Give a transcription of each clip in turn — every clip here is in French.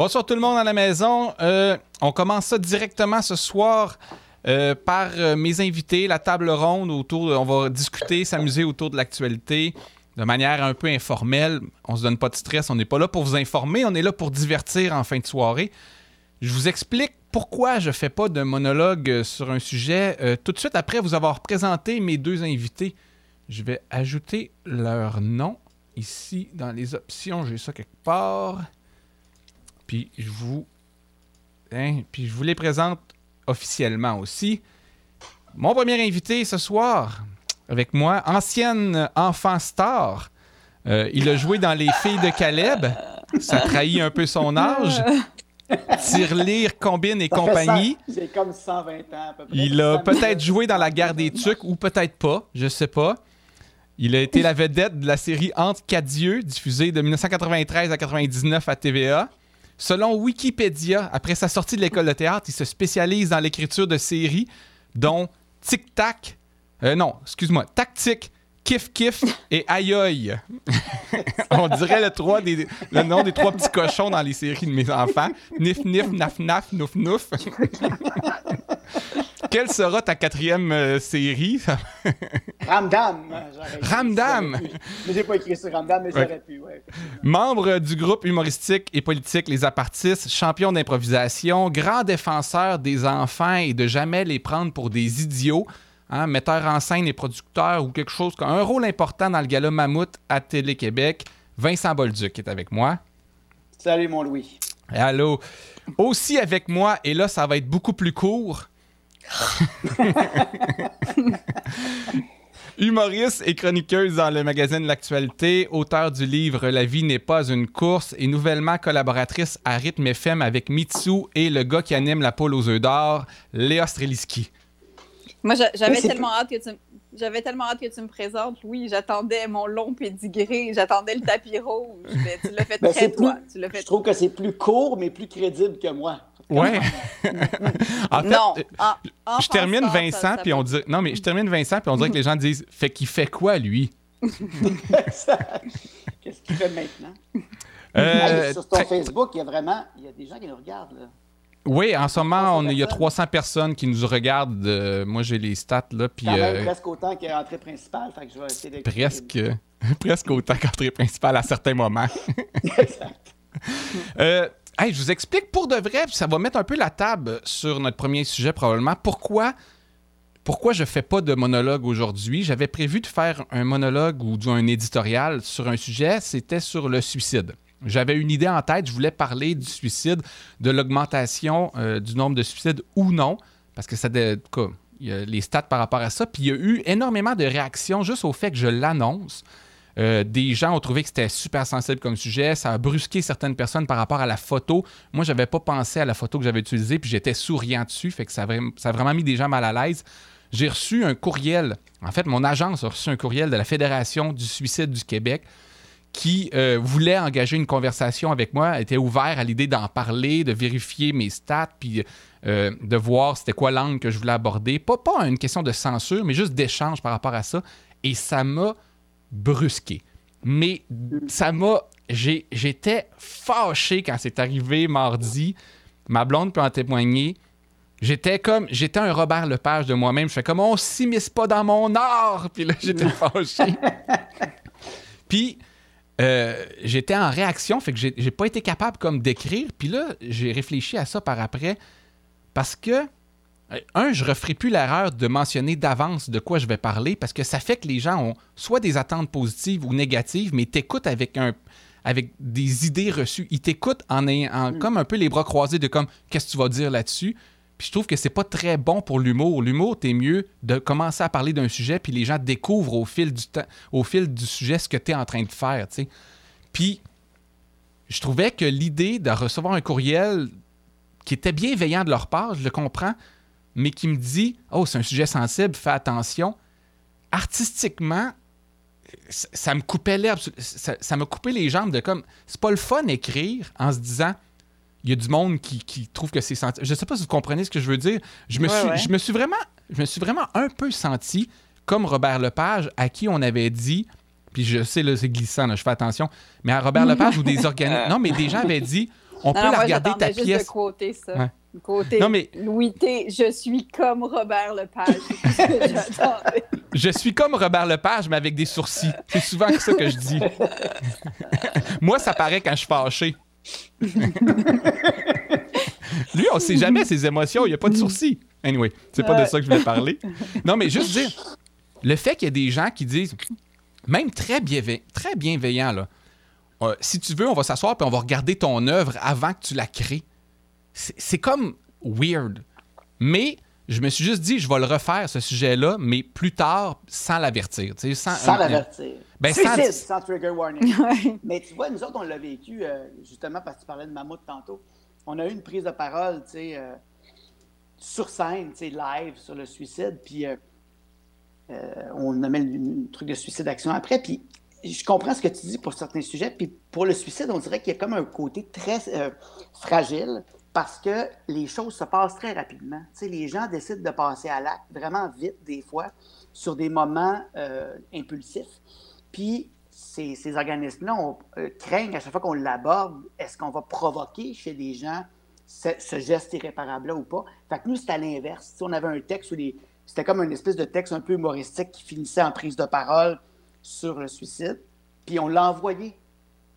Bonsoir tout le monde à la maison. Euh, on commence ça directement ce soir euh, par euh, mes invités, la table ronde autour. De, on va discuter, s'amuser autour de l'actualité de manière un peu informelle. On se donne pas de stress. On n'est pas là pour vous informer. On est là pour divertir en fin de soirée. Je vous explique pourquoi je fais pas de monologue sur un sujet tout de suite après vous avoir présenté mes deux invités. Je vais ajouter leur nom ici dans les options. J'ai ça quelque part. Puis je vous. Hein, puis je vous les présente officiellement aussi. Mon premier invité ce soir, avec moi, ancienne enfant star. Euh, il a joué dans Les Filles de Caleb. Ça trahit un peu son âge. Tirelire, Combine et compagnie. J'ai comme 120 ans à peu près. Il a peut-être joué dans La guerre des Tucs ou peut-être pas, je sais pas. Il a été la vedette de la série Entre quatre dieux, diffusée de 1993 à 1999 à TVA. Selon Wikipédia, après sa sortie de l'école de théâtre, il se spécialise dans l'écriture de séries, dont Tic Tac, euh, non, excuse-moi, Tactique, Kif Kif et Aïe On dirait le, le nom des trois petits cochons dans les séries de mes enfants. Nif Nif, Naf Naf, Nouf Nouf. Quelle sera ta quatrième euh, série? Ramdam. Ramdam! Mais j'ai pas écrit sur Ramdam, mais j'aurais pu, ouais. Membre du groupe humoristique et politique Les Apartistes, champion d'improvisation, grand défenseur des enfants et de jamais les prendre pour des idiots, hein, metteur en scène et producteur ou quelque chose, un rôle important dans le gala Mammouth à Télé-Québec. Vincent Bolduc est avec moi. Salut mon Louis. Allô. Aussi avec moi, et là ça va être beaucoup plus court, Humoriste et chroniqueuse dans le magazine L'Actualité, auteur du livre La vie n'est pas une course et nouvellement collaboratrice à Rythme FM avec Mitsu et le gars qui anime la poule aux œufs d'or, Léa Streliski. Moi, j'avais tellement hâte que tu j'avais tellement hâte que tu me présentes. Oui, j'attendais mon long pédigré, j'attendais le tapis rouge. tu l'as fait ben, très toi. je trouve que c'est plus court, mais plus crédible que moi. Ouais. en fait, non. Euh, je termine Vincent, puis on dit. Non, mais je termine Vincent, puis on dirait que les gens disent Fait qu'il fait quoi, lui? Qu'est-ce qu'il fait maintenant? Euh, Sur ton Facebook, il y a vraiment. Il y a des gens qui nous regardent, là. Oui, en ce moment, il y a 300 personnes qui nous regardent. Euh, moi, j'ai les stats, là. Puis, euh, presque autant qu'entrée principale. Fait que je vais essayer de... Presque. presque autant qu'entrée principale à certains moments. exact. Euh, je vous explique pour de vrai, ça va mettre un peu la table sur notre premier sujet probablement. Pourquoi, pourquoi je fais pas de monologue aujourd'hui? J'avais prévu de faire un monologue ou un éditorial sur un sujet, c'était sur le suicide. J'avais une idée en tête, je voulais parler du suicide, de l'augmentation euh, du nombre de suicides ou non, parce que ça, il y a les stats par rapport à ça, puis il y a eu énormément de réactions juste au fait que je l'annonce. Euh, des gens ont trouvé que c'était super sensible comme sujet. Ça a brusqué certaines personnes par rapport à la photo. Moi, je n'avais pas pensé à la photo que j'avais utilisée, puis j'étais souriant dessus, fait que ça a, vraiment mis des gens mal à l'aise. J'ai reçu un courriel. En fait, mon agence a reçu un courriel de la Fédération du suicide du Québec qui euh, voulait engager une conversation avec moi, était ouvert à l'idée d'en parler, de vérifier mes stats, puis euh, de voir c'était quoi l'angle que je voulais aborder. Pas une question de censure, mais juste d'échange par rapport à ça. Et ça m'a brusqué. Mais ça m'a. J'étais fâché quand c'est arrivé mardi. Ma blonde peut en témoigner. J'étais comme. J'étais un Robert Lepage de moi-même. Je fais comme on s'immisce pas dans mon art. Puis là, j'étais fâché. Puis. Euh, j'étais en réaction, fait que j'ai pas été capable comme d'écrire. Puis là, j'ai réfléchi à ça par après parce que un, je ne referai plus l'erreur de mentionner d'avance de quoi je vais parler parce que ça fait que les gens ont soit des attentes positives ou négatives, mais t'écoutent avec un avec des idées reçues. Ils t'écoutent en ayant mm. comme un peu les bras croisés de comme qu'est-ce que tu vas dire là-dessus? Puis je trouve que c'est pas très bon pour l'humour. L'humour, t'es mieux de commencer à parler d'un sujet, puis les gens découvrent au fil du temps, au fil du sujet ce que tu es en train de faire. sais. Puis je trouvais que l'idée de recevoir un courriel qui était bienveillant de leur part, je le comprends, mais qui me dit Oh, c'est un sujet sensible, fais attention. Artistiquement, ça, me coupait l'herbe, ça, me coupait les jambes de comme. C'est pas le fun écrire en se disant il y a du monde qui, trouve que c'est sensible. Je sais pas si vous comprenez ce que je veux dire. Je me, suis, Je me suis vraiment je me suis vraiment un peu senti comme Robert Lepage, à qui on avait dit, puis je sais, là, c'est glissant, je fais attention, mais à Robert Lepage ou des organismes. Non, mais des gens avaient dit on peut la regarder ta juste pièce. De côté, ça. Côté non, mais... Louis T, je suis comme Robert Lepage. je suis comme Robert Lepage, mais avec des sourcils. C'est souvent ça que je dis. Moi, ça paraît quand je suis fâché. Lui, on sait jamais ses émotions, il n'y a pas de sourcils. Anyway, c'est pas de ça que je voulais parler. Non, mais juste dire, le fait qu'il y a des gens qui disent, même très, bienveillants, très bienveillants, là, euh, si tu veux, on va s'asseoir et on va regarder ton œuvre avant que tu la crées. C'est comme weird. Mais je me suis juste dit, je vais le refaire, ce sujet-là, mais plus tard, sans l'avertir. Sans, sans l'avertir. Ben, sans... sans... trigger warning. mais tu vois, nous autres, on l'a vécu, euh, justement, parce que tu parlais de Mammouth tantôt. On a eu une prise de parole, tu sais, euh, sur scène, tu sais, live, sur le suicide, puis on a mis le truc de suicide action après, puis je comprends ce que tu dis pour certains sujets, puis pour le suicide, on dirait qu'il y a comme un côté très euh, fragile parce que les choses se passent très rapidement. Tu sais, les gens décident de passer à l'acte vraiment vite des fois sur des moments euh, impulsifs. Puis ces, organismes-là euh, craignent à chaque fois qu'on l'aborde, est-ce qu'on va provoquer chez les gens ce, geste irréparable-là ou pas? Fait que nous, c'est à l'inverse. Si on avait un texte où c'était comme une espèce de texte un peu humoristique qui finissait en prise de parole sur le suicide, puis on l'a envoyé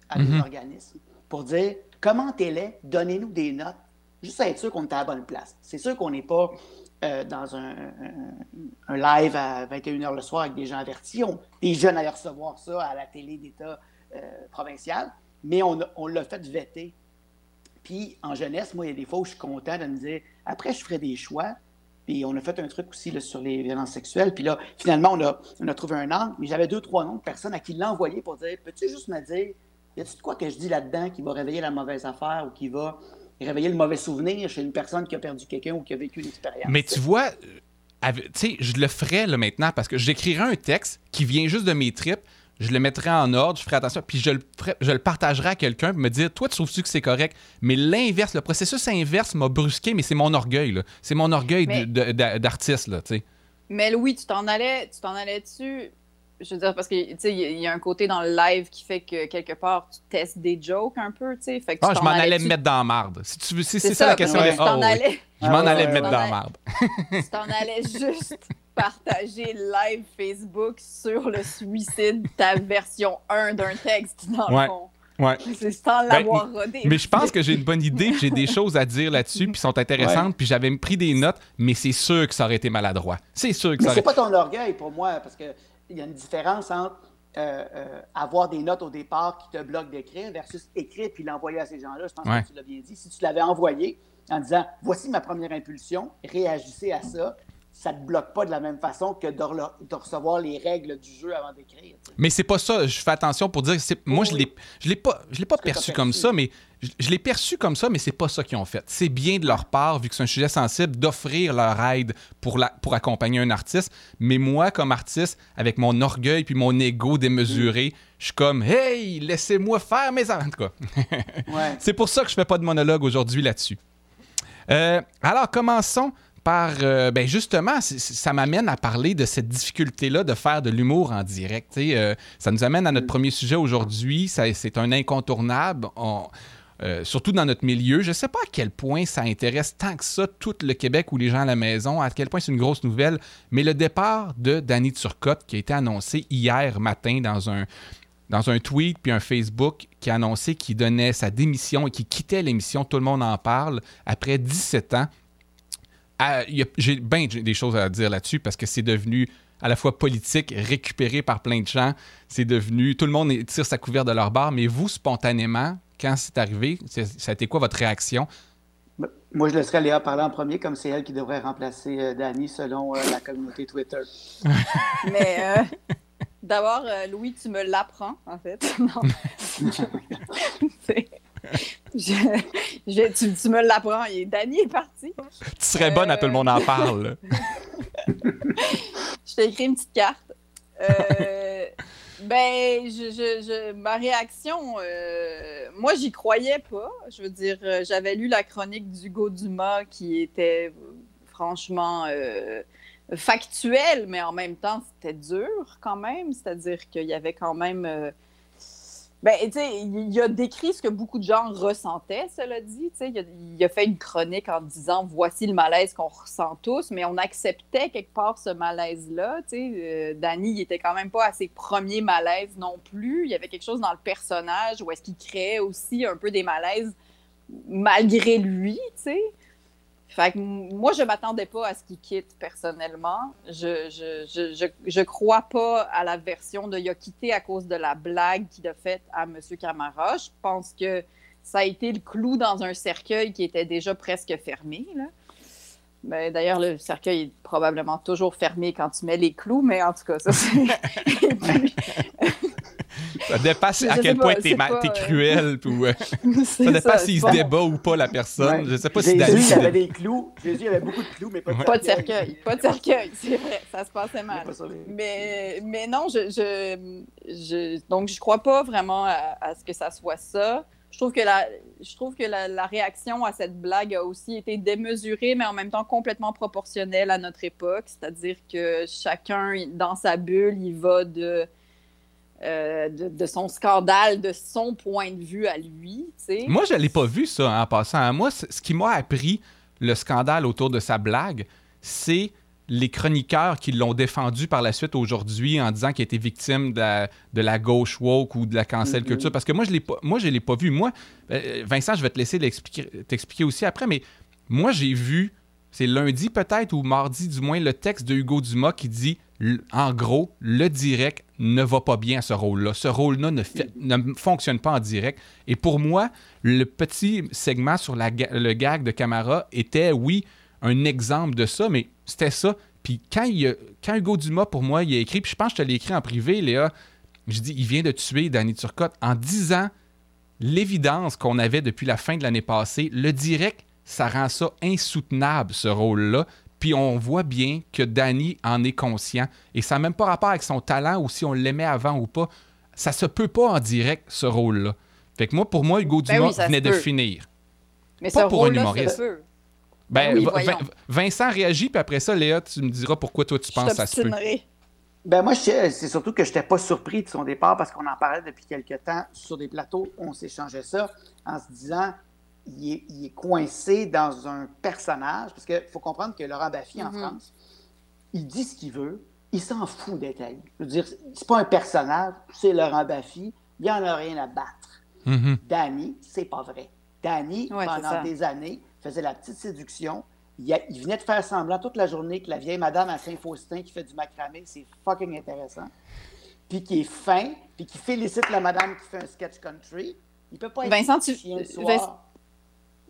à des mhm. organismes pour dire comment t'es donnez-nous des notes, juste à être sûr qu'on est à la bonne place. C'est sûr qu'on n'est pas euh, dans un, live à 21h le soir avec des gens avertis. On, des jeunes à recevoir ça à la télé d'État euh, provincial, mais on, on l'a fait vetter. Puis en jeunesse, moi, il y a des fois où je suis content de me dire après, je ferai des choix puis on a fait un truc aussi sur les violences sexuelles. Puis là, finalement, on a, trouvé un angle. Mais j'avais deux, trois noms de personnes à qui l'envoyer pour dire Peux-tu juste me dire, y de quoi que je dis là-dedans qui va réveiller la mauvaise affaire ou qui va réveiller le mauvais souvenir chez une personne qui a perdu quelqu'un ou qui a vécu une expérience? Mais tu vois, euh, tu sais, je le ferais là, maintenant parce que j'écrirais un texte qui vient juste de mes tripes je le mettrai en ordre, je ferai attention, puis je le, je le partagerai à quelqu'un, pour me dire, toi, tu trouves-tu que c'est correct? Mais l'inverse, le processus inverse m'a brusqué, mais c'est mon orgueil, C'est mon orgueil d'artiste, là, tu sais. Mais Louis, tu t'en allais, tu t'en allais dessus, je veux dire, parce que, tu sais, il y, a un côté dans le live qui fait que, quelque part, tu testes des jokes un peu, tu sais. Ah, je m'en allais me mettre dans la marde. Si tu c'est, ça, la question. Je m'en allais me mettre dans la marde. tu t'en allais juste partager live Facebook sur le suicide, ta version 1 d'un texte, dans le fond. Ouais. C'est sans ben, l'avoir rodé. Mais je pense que j'ai une bonne idée, j'ai des choses à dire là-dessus, puis sont intéressantes, puis j'avais pris des notes, mais c'est sûr que ça aurait été maladroit. C'est sûr que mais ça aurait... c'est pas ton orgueil pour moi, parce qu'il y a une différence entre euh, euh, avoir des notes au départ qui te bloquent d'écrire versus écrire puis l'envoyer à ces gens-là. Je pense que tu l'as bien dit. Si tu l'avais envoyé en disant voici ma première impulsion, réagissez à ça, ça ne te bloque pas de la même façon que de, recevoir les règles du jeu avant d'écrire. Mais c'est pas ça. Je fais attention pour dire que moi, je l'ai, je l'ai pas, je l'ai pas perçu, comme ça, mais je, l'ai perçu comme ça, mais c'est pas ça qu'ils ont fait. C'est bien de leur part, vu que c'est un sujet sensible, d'offrir leur aide pour, la, pour accompagner un artiste. Mais moi, comme artiste, avec mon orgueil puis mon ego démesuré, je suis comme Hey, laissez-moi faire mes. En tout cas, c'est pour ça que je fais pas de monologue aujourd'hui là-dessus. Euh, alors, commençons par, euh, ben justement, ça m'amène à parler de cette difficulté-là de faire de l'humour en direct. Euh, ça nous amène à notre premier sujet aujourd'hui. C'est un incontournable. Euh, surtout dans notre milieu. Je ne sais pas à quel point ça intéresse tant que ça tout le Québec ou les gens à la maison, à quel point c'est une grosse nouvelle, mais le départ de Danny Turcotte qui a été annoncé hier matin dans un, dans un tweet puis un Facebook qui a annoncé qu'il donnait sa démission et qu'il quittait l'émission Tout le monde en parle après 17 ans j'ai bien des choses à dire là-dessus parce que c'est devenu à la fois politique, récupéré par plein de gens. C'est devenu. Tout le monde tire sa couverte de leur barre, mais vous, spontanément, quand c'est arrivé, ça a été quoi votre réaction? Moi, je laisserais Léa parler en premier, comme c'est elle qui devrait remplacer euh, Danny selon euh, la communauté Twitter. mais euh, d'abord, Louis, tu me l'apprends, en fait. non. je, tu, me l'apprends. Danny est parti. Tu serais bonne à tout le monde en parle. je t'ai écrit une petite carte. Euh, ben, je, ma réaction, euh, moi, j'y croyais pas. Je veux dire, euh, j'avais lu la chronique d'Hugo Dumas qui était franchement factuelle, mais en même temps, c'était dur quand même. C'est-à-dire qu'il y avait quand même Ben, tu sais, il a décrit ce que beaucoup de gens ressentaient, cela dit. Il, a fait une chronique en disant voici le malaise qu'on ressent tous, mais on acceptait quelque part ce malaise-là. Tu sais, euh, Danny, il était quand même pas à ses premiers malaises non plus. Il y avait quelque chose dans le personnage où est-ce qu'il créait aussi un peu des malaises malgré lui, tu sais. Fait que moi, je m'attendais pas à ce qu'il quitte personnellement. Je, je, je, je, crois pas à la version de il a quitté à cause de la blague qu'il a faite à M. Camara. Je pense que ça a été le clou dans un cercueil qui était déjà presque fermé. Là. Ben, D'ailleurs, le cercueil est probablement toujours fermé quand tu mets les clous, mais en tout cas, ça c'est. Ça dépasse à quel point t'es es cruel. Ou, euh, ça dépasse s'il se débat ou pas la personne. Je sais pas si Jésus, il avait des clous. Jésus, il avait beaucoup de clous, mais pas de Pas de cercueil. Pas de cercueil, c'est vrai. Ça se passait mal. Mais, mais non, je, je, je, donc je crois pas vraiment à, ce que ça soit ça. Je trouve que, la, je trouve que la, la, réaction à cette blague a aussi été démesurée, mais en même temps complètement proportionnelle à notre époque. C'est-à-dire que chacun, dans sa bulle, il va de euh, de, son scandale, de son point de vue à lui. Moi, je ne l'ai pas vu, ça, en passant. Moi, ce qui m'a appris le scandale autour de sa blague, c'est les chroniqueurs qui l'ont défendu par la suite aujourd'hui en disant qu'il était victime de la, gauche woke ou de la cancel culture. Parce que moi, je ne l'ai pas vu. Moi, euh, Vincent, je vais te laisser t'expliquer aussi après, mais moi, j'ai vu, c'est lundi peut-être ou mardi du moins, le texte de Hugo Dumas qui dit en gros, le direct ne va pas bien ce rôle-là. Ce rôle-là ne, ne, fonctionne pas en direct. Et pour moi, le petit segment sur le gag de Camara était, oui, un exemple de ça, mais c'était ça. Puis quand, il, quand Hugo Dumas, pour moi, il a écrit, puis je pense que je te l'ai écrit en privé, Léa, je dis, il vient de tuer Danny Turcotte en disant l'évidence qu'on avait depuis la fin de l'année passée. Le direct, ça rend ça insoutenable, ce rôle-là. Puis on voit bien que Danny en est conscient. Et ça n'a même pas rapport avec son talent ou si on l'aimait avant ou pas. Ça se peut pas en direct, ce rôle-là. Fait que moi, pour moi, Hugo ben Dumas venait de finir. Mais pas pour un humoriste. Ben, ben Vincent réagit, puis après ça, Léa, tu me diras pourquoi toi tu penses que ça se peut. Ben moi, c'est surtout que je n'étais pas surpris de son départ parce qu'on en parlait depuis quelques temps sur des plateaux. On s'échangeait ça en se disant il est, coincé dans un personnage, parce qu'il faut comprendre que Laurent Baffy, en mhm. France, il dit ce qu'il veut, il s'en fout d'être Je veux dire, c'est pas un personnage, c'est Laurent Baffy, il n'y en a rien à battre. Mhm. Danny, c'est pas vrai. Danny, pendant des années, faisait la petite séduction. Il, venait de faire semblant toute la journée que la vieille madame à Saint-Faustin qui fait du macramé, c'est fucking intéressant. Puis qui est fin, puis qui félicite la madame qui fait un sketch country. Il peut pas être Vincent, tu...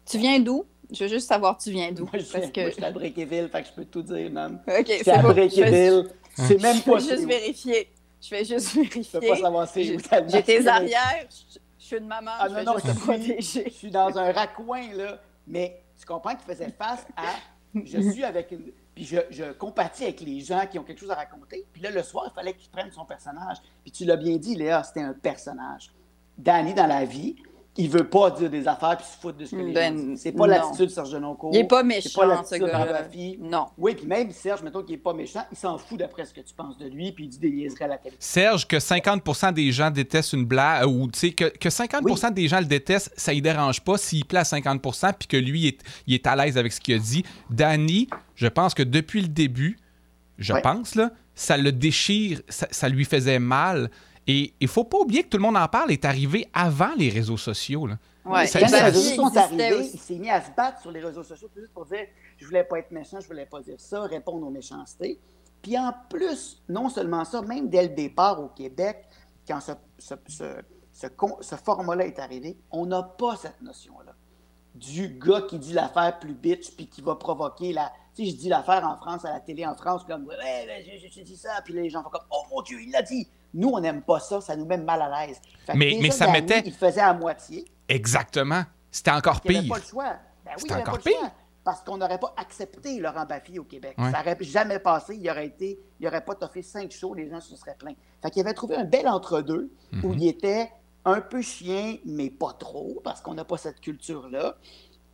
Tu viens d'où? Je veux juste savoir tu viens d'où? Moi, je, parce que... suis à Brickeville, fait que je peux tout dire, même. OK, c'est à Brickeville. C'est même pas... Je vais juste vérifier. Je vais juste vérifier. Je peux pas savoir c'est où J'ai tes arrières. Je suis une maman. Ah non, non, je, suis, je suis dans un raccoin, là. Mais tu comprends qu'il faisait face à... Je suis avec une... Puis je, je, compatis avec les gens qui ont quelque chose à raconter. Puis là, le soir, il fallait qu'il prenne son personnage. Puis tu l'as bien dit, Léa, c'était un personnage. Danny, dans la vie, il veut pas dire des affaires puis se foutre de ce que les ben, C'est pas l'attitude de Serge Genoncourt. Il est pas méchant, pas ce gars Non. Oui, puis même Serge, mettons qu'il est pas méchant, il s'en fout d'après ce que tu penses de lui puis il dit des niaiseries à la télé. Serge, que 50% des gens détestent une blague, ou tu sais, que, que 50% des gens le détestent, ça y dérange pas s'il plaît à 50% puis que lui, est, il est à l'aise avec ce qu'il a dit. Danny, je pense que depuis le début, je pense, là, ça le déchire, ça lui faisait mal. Et il faut pas oublier que tout le monde en parle est arrivé avant les réseaux sociaux. Là. Ouais, les réseaux sociaux sont arrivés, il s'est mis à se battre sur les réseaux sociaux juste pour dire je voulais pas être méchant, je voulais pas dire ça, répondre aux méchancetés. Puis en plus, non seulement ça, même dès le départ au Québec, quand ce, ce, ce, ce format-là est arrivé, on n'a pas cette notion-là du gars qui dit l'affaire plus bitch puis qui va provoquer la. Tu sais, je dis l'affaire en France, à la télé en France, comme ouais, ouais je, dis ça, puis les gens font comme oh mon Dieu, il l'a dit. Nous, on n'aime pas ça, ça nous met mal à l'aise. Mais, mais ça mettait. Il faisait à moitié. Exactement. C'était encore pire. Il pas le choix. Ben oui, encore pire. parce qu'on n'aurait pas accepté Laurent Baffy au Québec. Ça n'aurait jamais passé. Il aurait été, il aurait pas toffé cinq shows, les gens se seraient plaints. Fait qu'il avait trouvé un bel entre-deux où mhm. il était un peu chien, mais pas trop, parce qu'on n'a pas cette culture-là.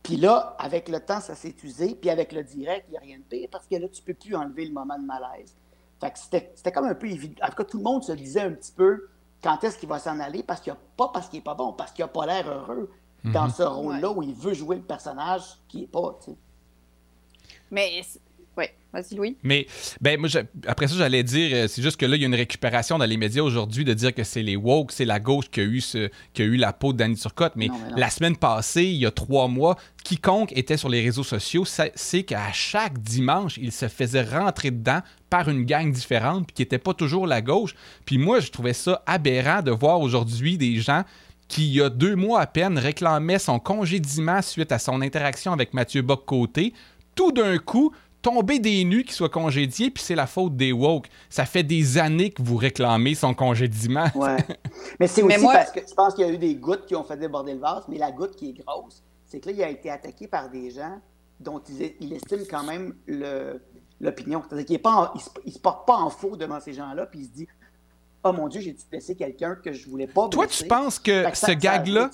Puis là, avec le temps, ça s'est usé. Puis avec le direct, il n'y a rien de pire, parce que là, tu ne peux plus enlever le moment de malaise. Fait que c'était comme un peu évident. En tout cas, tout le monde se disait un petit peu quand est-ce qu'il va s'en aller, parce qu'il a pas parce qu'il est pas bon, parce qu'il a pas l'air heureux dans mhm. ce rôle-là où il veut jouer le personnage qui est pas, tu sais. Mais oui, vas-y, Louis. Mais ben, moi, après ça, j'allais dire, euh, c'est juste que là, il y a une récupération dans les médias aujourd'hui de dire que c'est les woke, c'est la gauche qui a eu, ce, qui a eu la peau de Danny Turcotte. Mais, la semaine passée, il y a trois mois, quiconque était sur les réseaux sociaux sait qu'à chaque dimanche, il se faisait rentrer dedans par une gang différente, puis qui n'était pas toujours la gauche. Puis moi, je trouvais ça aberrant de voir aujourd'hui des gens qui, il y a deux mois à peine, réclamaient son congédiement suite à son interaction avec Mathieu Bock-Côté. Tout d'un coup, tomber des nues qui soient congédiés, puis c'est la faute des woke. Ça fait des années que vous réclamez son congédiement. Ouais. mais c'est aussi parce que je pense qu'il y a eu des gouttes qui ont fait déborder le vase, mais la goutte qui est grosse, c'est que là, il a été attaqué par des gens dont il, il estime quand même l'opinion. C'est-à-dire qu'il ne se, porte pas en faux devant ces gens-là, puis il se dit Oh mon Dieu, j'ai blessé quelqu'un que je voulais pas Toi, tu penses que, ce gag-là,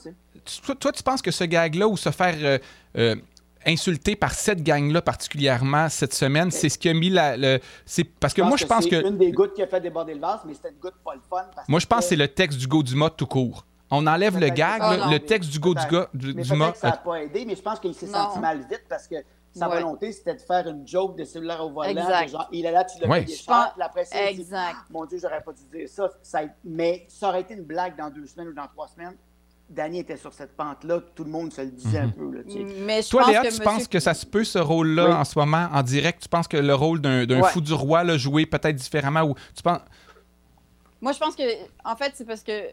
toi, tu penses que ce gag-là ou se faire euh, euh, insulté par cette gang-là particulièrement cette semaine. C'est ce qui a mis la. Le, c'est parce que moi, je pense que. C'est une des gouttes qui a fait déborder le vase, mais c'était une goutte pas le fun. moi, je pense que c'est le texte du go du mot tout court. On enlève le gag, le texte du go du, go, du, du mot. Ça n'a pas aidé, mais je pense qu'il s'est senti mal vite parce que sa volonté, c'était de faire une joke de cellulaire au volant. Exact. Genre, il est là, tu l'as ouais. payé cher. Après, exact. mon Dieu, j'aurais pas dû dire ça. ça. Mais ça aurait été une blague dans deux semaines ou dans trois semaines. Danny était sur cette pente-là, tout le monde se le disait un mhm. peu. Là, Mais Toi, Léa, tu penses que ça se peut, ce rôle-là, en ce moment, en direct? Tu penses que le rôle d'un fou du roi, là, joué peut-être différemment? Ou tu penses... Moi, je pense que, en fait, c'est parce que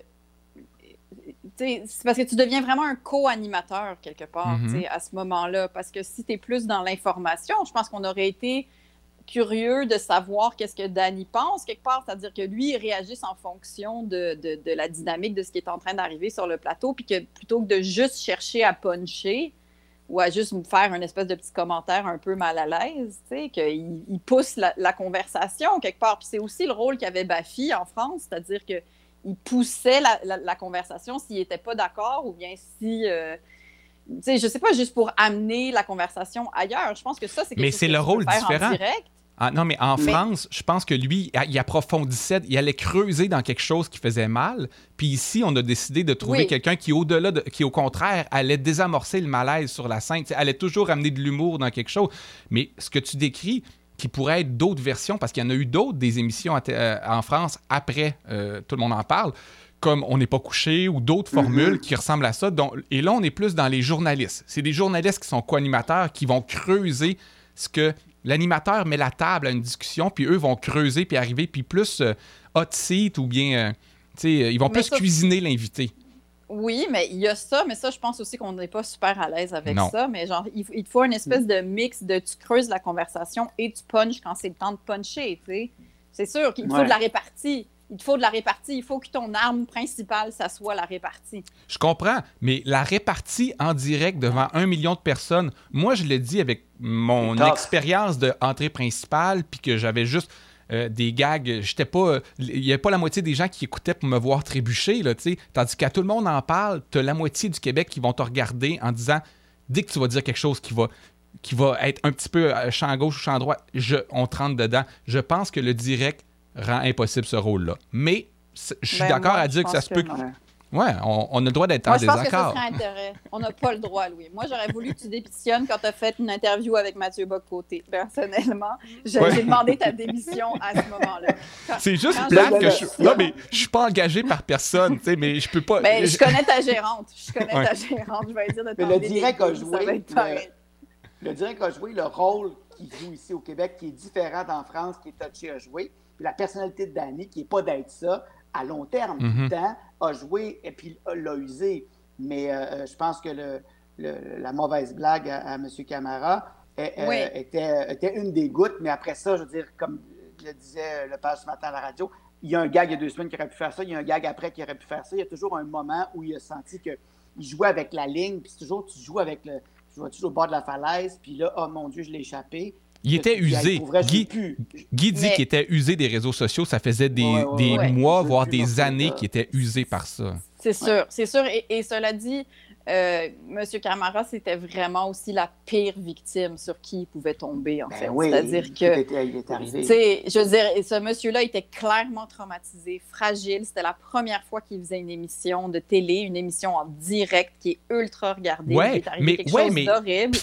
c'est parce que tu deviens vraiment un co-animateur quelque part mhm. à ce moment-là. Parce que si tu es plus dans l'information, je pense qu'on aurait été curieux de savoir qu'est-ce que Danny pense quelque part, c'est-à-dire que lui, il réagisse en fonction de, de, la dynamique de ce qui est en train d'arriver sur le plateau, puis que plutôt que de juste chercher à puncher ou à juste me faire un espèce de petit commentaire un peu mal à l'aise, qu'il il pousse la, conversation quelque part. Puis c'est aussi le rôle qu'avait Baffy en France, c'est-à-dire que il poussait la, la, conversation s'il n'était pas d'accord ou bien si... Euh, sais, je sais pas, juste pour amener la conversation ailleurs. Je pense que ça, c'est quelque Mais c'est le rôle différent. Ah, non, mais en France, je pense que lui, il approfondissait, il allait creuser dans quelque chose qui faisait mal. Puis ici, on a décidé de trouver quelqu'un qui, au-delà, qui au contraire, allait désamorcer le malaise sur la scène, allait toujours amener de l'humour dans quelque chose. Mais ce que tu décris, qui pourrait être d'autres versions, parce qu'il y en a eu d'autres des émissions euh, en France après, euh, tout le monde en parle, comme On n'est pas couché ou d'autres formules mm-hmm. qui ressemblent à ça. et là, on est plus dans les journalistes. C'est des journalistes qui sont co-animateurs qui vont creuser ce que l'animateur met la table à une discussion, puis eux vont creuser, puis arriver, puis plus euh, hot seat ou bien, euh, tu sais, ils vont plus cuisiner l'invité. Oui, mais il y a ça, mais ça, je pense aussi qu'on n'est pas super à l'aise avec ça. Mais genre, il, il, faut une espèce de mix de tu creuses la conversation et tu punches quand c'est le temps de puncher, tu sais. C'est sûr qu'il faut de la répartie il te faut de la répartie. Il faut que ton arme principale, ça soit la répartie. Je comprends, mais la répartie en direct devant un million de personnes, moi, je l'ai dit avec mon expérience d'entrée principale, puis que j'avais juste euh, des gags. J'étais pas. Il n'y avait pas la moitié des gens qui écoutaient pour me voir trébucher, là, Tandis qu'à tout le monde en parle, tu as la moitié du Québec qui vont te regarder en disant dès que tu vas dire quelque chose qui va qui va être un petit peu euh, champ gauche ou champ droit, je, on te rentre dedans. Je pense que le direct rend impossible ce rôle-là. Mais je suis ben, d'accord à dire que ça se peut. Ouais, on, a le droit d'être en désaccord. Je pense que ça serait intérêt. On n'a pas le droit, Louis. Moi, j'aurais voulu que tu démissionnes quand tu as fait une interview avec Mathieu Bocoté. Personnellement, j'ai demandé ta démission à ce moment-là. C'est juste plate que je... Non, mais je suis pas engagé par personne, tu sais, mais je peux pas... Mais ben, je connais ta gérante. Je connais ta gérante. Je vais dire de le direct a joué... Le, le direct a joué le rôle qu'il joue ici au Québec, qui est différent en France, qui est touché à jouer la personnalité de Danny, qui n'est pas d'être ça, à long terme, mm temps, a joué et puis l'a usé. Mais euh, euh, je pense que le, la mauvaise blague à, M. Camara euh, était, était, une des gouttes. Mais après ça, je veux dire, comme le disait le père ce matin à la radio, il y a un gag il y a deux semaines qui aurait pu faire ça, il y a un gag après qui aurait pu faire ça. Il y a toujours un moment où il a senti qu'il jouait avec la ligne, puis toujours tu joues avec le. Tu vois toujours au bord de la falaise, puis là, oh mon Dieu, je l'ai échappé. Il était usé. Guy, Guy dit qu'il était usé des réseaux sociaux. Ça faisait des, mois, voire des années qu'il était usé par ça. C'est sûr, c'est sûr. Et, cela dit, euh, Monsieur Camara, c'était vraiment aussi la pire victime sur qui il pouvait tomber, en ben fait. C'est-à-dire que. Il est arrivé. Je veux dire, ce monsieur-là était clairement traumatisé, fragile. C'était la première fois qu'il faisait une émission de télé, une émission en direct qui est ultra regardée. Ouais, mais, quelque ouais, chose d'horrible.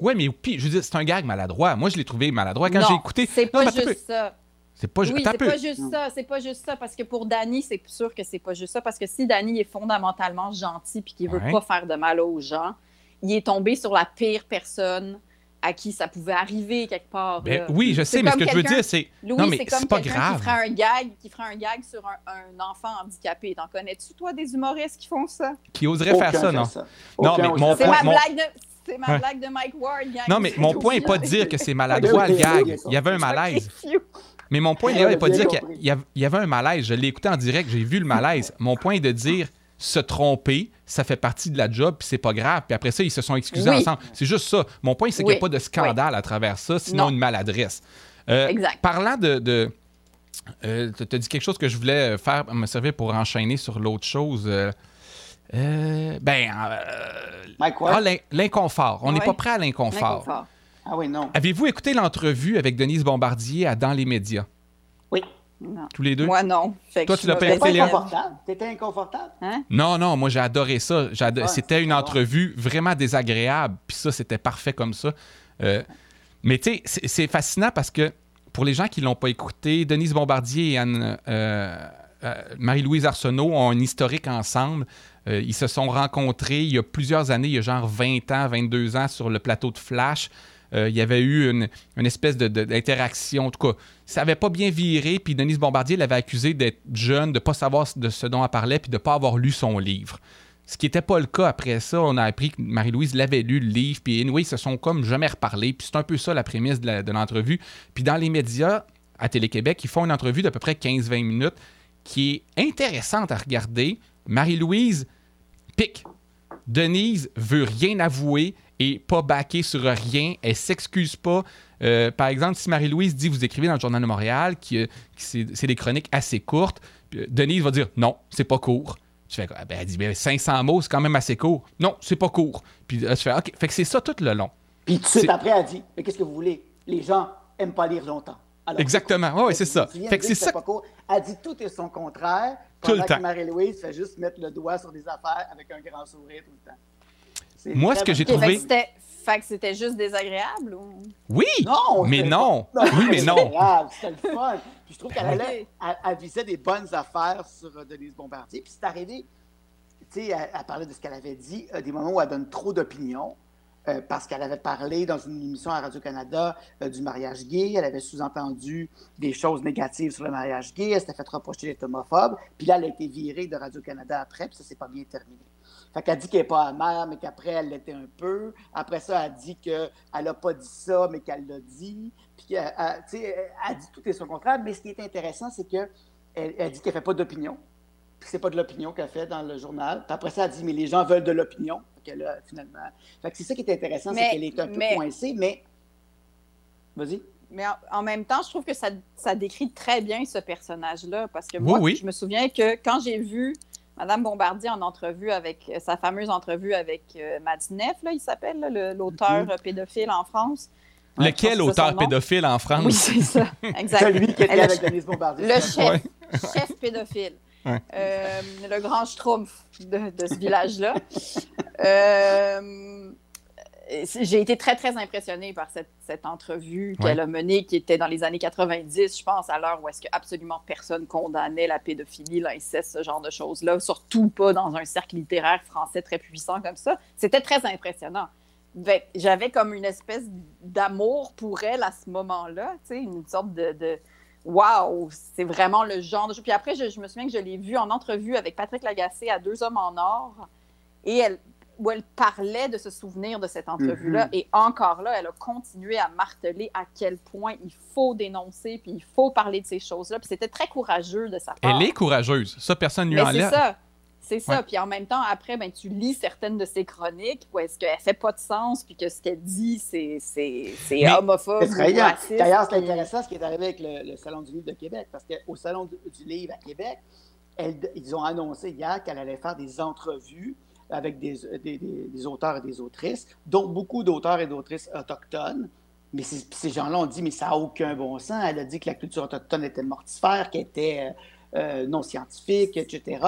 Ouais, mais puis, je veux dire, c'est un gag maladroit. Moi, je l'ai trouvé maladroit quand j'ai écouté. C'est pas juste ça. C'est pas, oui, c'est pas juste ça. C'est pas juste ça. Parce que pour Danny, c'est sûr que c'est pas juste ça. Parce que si Danny est fondamentalement gentil puis qu'il veut pas faire de mal aux gens, il est tombé sur la pire personne à qui ça pouvait arriver quelque part. Ben oui, je sais, mais ce que je veux dire, c'est. Non, mais c'est pas grave. Qui ferait un gag, qui ferait un gag sur un, enfant handicapé. T'en connais-tu, toi, des humoristes qui font ça? Qui oseraient faire ça, non? Non, mais mon C'est ma blague de. C'est ma blague de Mike Ward. Non, mais mon point n'est pas de dire que c'est maladroit le gag. Il y avait un malaise. Mais mon point n'est pas de dire qu'il y avait un malaise. Je l'ai écouté en direct, j'ai vu le malaise. Mon point est de dire se tromper, ça fait partie de la job, puis c'est pas grave. Puis après ça, ils se sont excusés ensemble. C'est juste ça. Mon point, c'est qu'il n'y a pas de scandale à travers ça, sinon une maladresse. Euh, exact. Parlant de. de euh, tu as dit quelque chose que je voulais faire, me servir pour enchaîner sur l'autre chose. Euh, ben. Ah, l'inconfort. On n'est pas prêt à l'inconfort. Ah oui, non. Avez-vous écouté l'entrevue avec Denise Bombardier à Dans les médias? Oui. Tous les deux? Moi, non. Toi, tu l'as pas écouté, Léa? T'étais inconfortable? Hein? Non, non, moi, j'ai adoré ça. c'était une entrevue vraiment désagréable. Puis ça, c'était parfait comme ça. Euh, mais tu sais, c'est fascinant parce que pour les gens qui ne l'ont pas écouté, Denise Bombardier et Anne, euh, euh, Marie-Louise Arsenault ont un historique ensemble. Ils se sont rencontrés il y a plusieurs années, il y a genre 20 ans, 22 ans, sur le plateau de Flash. Euh, il y avait eu une, espèce d'interaction. En tout cas, ça n'avait pas bien viré. Puis Denise Bombardier l'avait accusé d'être jeune, de ne pas savoir de ce dont elle parlait, puis de ne pas avoir lu son livre. Ce qui n'était pas le cas après ça. On a appris que Marie-Louise l'avait lu, le livre. Puis anyway, ils se sont comme jamais reparlé. Puis c'est un peu ça la prémisse de l'entrevue. Puis dans les médias, à Télé-Québec, ils font une entrevue d'à peu près 15-20 minutes qui est intéressante à regarder. Marie-Louise pique. Denise veut rien avouer et pas baquer sur rien. Elle s'excuse pas. Euh, par exemple, si Marie-Louise dit vous écrivez dans le Journal de Montréal que, c'est des chroniques assez courtes, euh, Denise va dire non, c'est pas court. Tu fais, ben, elle dit 500 ben, mots, c'est quand même assez court. Non, c'est pas court. Puis tu fais OK. Fait que c'est ça tout le long. Puis tout de suite après, elle dit mais qu'est-ce que vous voulez? Les gens aiment pas lire longtemps. Exactement. Oui, c'est ça. Fait que c'est ça. Pas court. Elle dit tout et son contraire. Tout le temps. Marie-Louise fait juste mettre le doigt sur des affaires avec un grand sourire tout le temps. Moi, ce que j'ai trouvé. Fait que c'était juste désagréable ou... Oui! mais non! oui, mais non! C'était le fun. Puis je trouve qu'elle allait, elle, visait des bonnes affaires sur euh, Denise Bombardier. Puis c'est arrivé, tu sais, elle, parlait de ce qu'elle avait dit, euh, des moments où elle donne trop d'opinions. Euh, parce qu'elle avait parlé dans une émission à Radio-Canada du mariage gay. Elle avait sous-entendu des choses négatives sur le mariage gay. Elle s'était fait reprocher d'être homophobe. Puis là, elle a été virée de Radio-Canada après, puis ça s'est pas bien terminé. Fait qu'elle dit qu'elle n'est pas amère, mais qu'après, elle l'était un peu. Après ça, elle dit qu'elle n'a pas dit ça, mais qu'elle l'a dit. Puis, elle, elle, dit tout et son contraire. Mais ce qui est intéressant, c'est qu'elle elle dit qu'elle ne fait pas d'opinion. Puis c'est pas de l'opinion qu'elle fait dans le journal. Puis après ça, elle dit, mais les gens veulent de l'opinion. Finalement. Fait que c'est ça qui est intéressant, c'est qu'elle est un peu coincée, mais. Vas-y. Mais en, même temps, je trouve que ça, ça décrit très bien ce personnage-là. Parce que moi, je me souviens que quand j'ai vu Madame Bombardier en entrevue avec euh, sa fameuse entrevue avec euh, Madineff, là, il s'appelle, l'auteur mhm. pédophile en France. Lequel auteur pédophile en France? Oui, c'est ça. Exact. Celui qui était avec Denise Bombardier. Le chef, chef pédophile. Euh, le grand schtroumpf de, de ce village-là. euh, j'ai été très, très impressionnée par cette, cette entrevue qu'elle a menée, qui était dans les années 90, je pense, à l'heure où est-ce que absolument personne condamnait la pédophilie, l'inceste, ce genre de choses-là, surtout pas dans un cercle littéraire français très puissant comme ça. C'était très impressionnant. J'avais comme une espèce d'amour pour elle à ce moment-là, une sorte de, de Wow, c'est vraiment le genre de Puis après, je, je me souviens que je l'ai vue en entrevue avec Patrick Lagacé à Deux Hommes en Or. Et elle, où elle parlait de se souvenir de cette entrevue-là. Mhm. Et encore là, elle a continué à marteler à quel point il faut dénoncer, puis il faut parler de ces choses-là. Puis c'était très courageux de sa part. Elle est courageuse. Ça, personne ne lui enlève. C'est ça. C'est ça. Puis en même temps, après, ben, tu lis certaines de ses chroniques où est-ce qu'elle fait pas de sens, puis que ce qu'elle dit, c'est, c'est, c'est homophobe. D'ailleurs, c'est intéressant ce qui est arrivé avec le, Salon du livre de Québec, parce qu'au Salon du, livre à Québec, ils ont annoncé hier qu'elle allait faire des entrevues avec des, des, auteurs et des autrices, dont beaucoup d'auteurs et d'autrices autochtones. Mais ces gens-là ont dit, mais ça n'a aucun bon sens. Elle a dit que la culture autochtone était mortifère, qu'elle était euh, non scientifique, etc.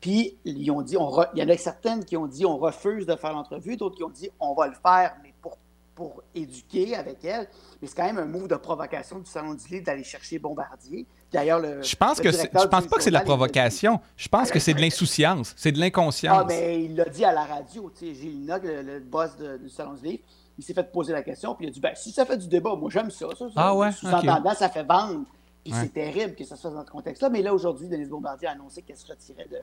Puis, ils ont dit, on il y en a certaines qui ont dit, on refuse de faire l'entrevue, d'autres qui ont dit, on va le faire, mais pour, pour éduquer avec elle. Mais c'est quand même un move de provocation du Salon du Livre d'aller chercher Bombardier. D'ailleurs, le. Je pense, que je pense pas que c'est de la provocation. Je pense que c'est de l'insouciance. C'est de l'inconscience. Ah, mais il l'a dit à la radio. Gilles Nog, le, le, boss du Salon du Livre, il s'est fait poser la question, puis il a dit ben, si ça fait du débat, moi j'aime ça. ça, ah ouais? Sous-entendant, ça fait vendre. Puis c'est terrible que ça fasse dans ce contexte-là. Mais là, aujourd'hui, Denise Bombardier a annoncé qu'elle se retirait de,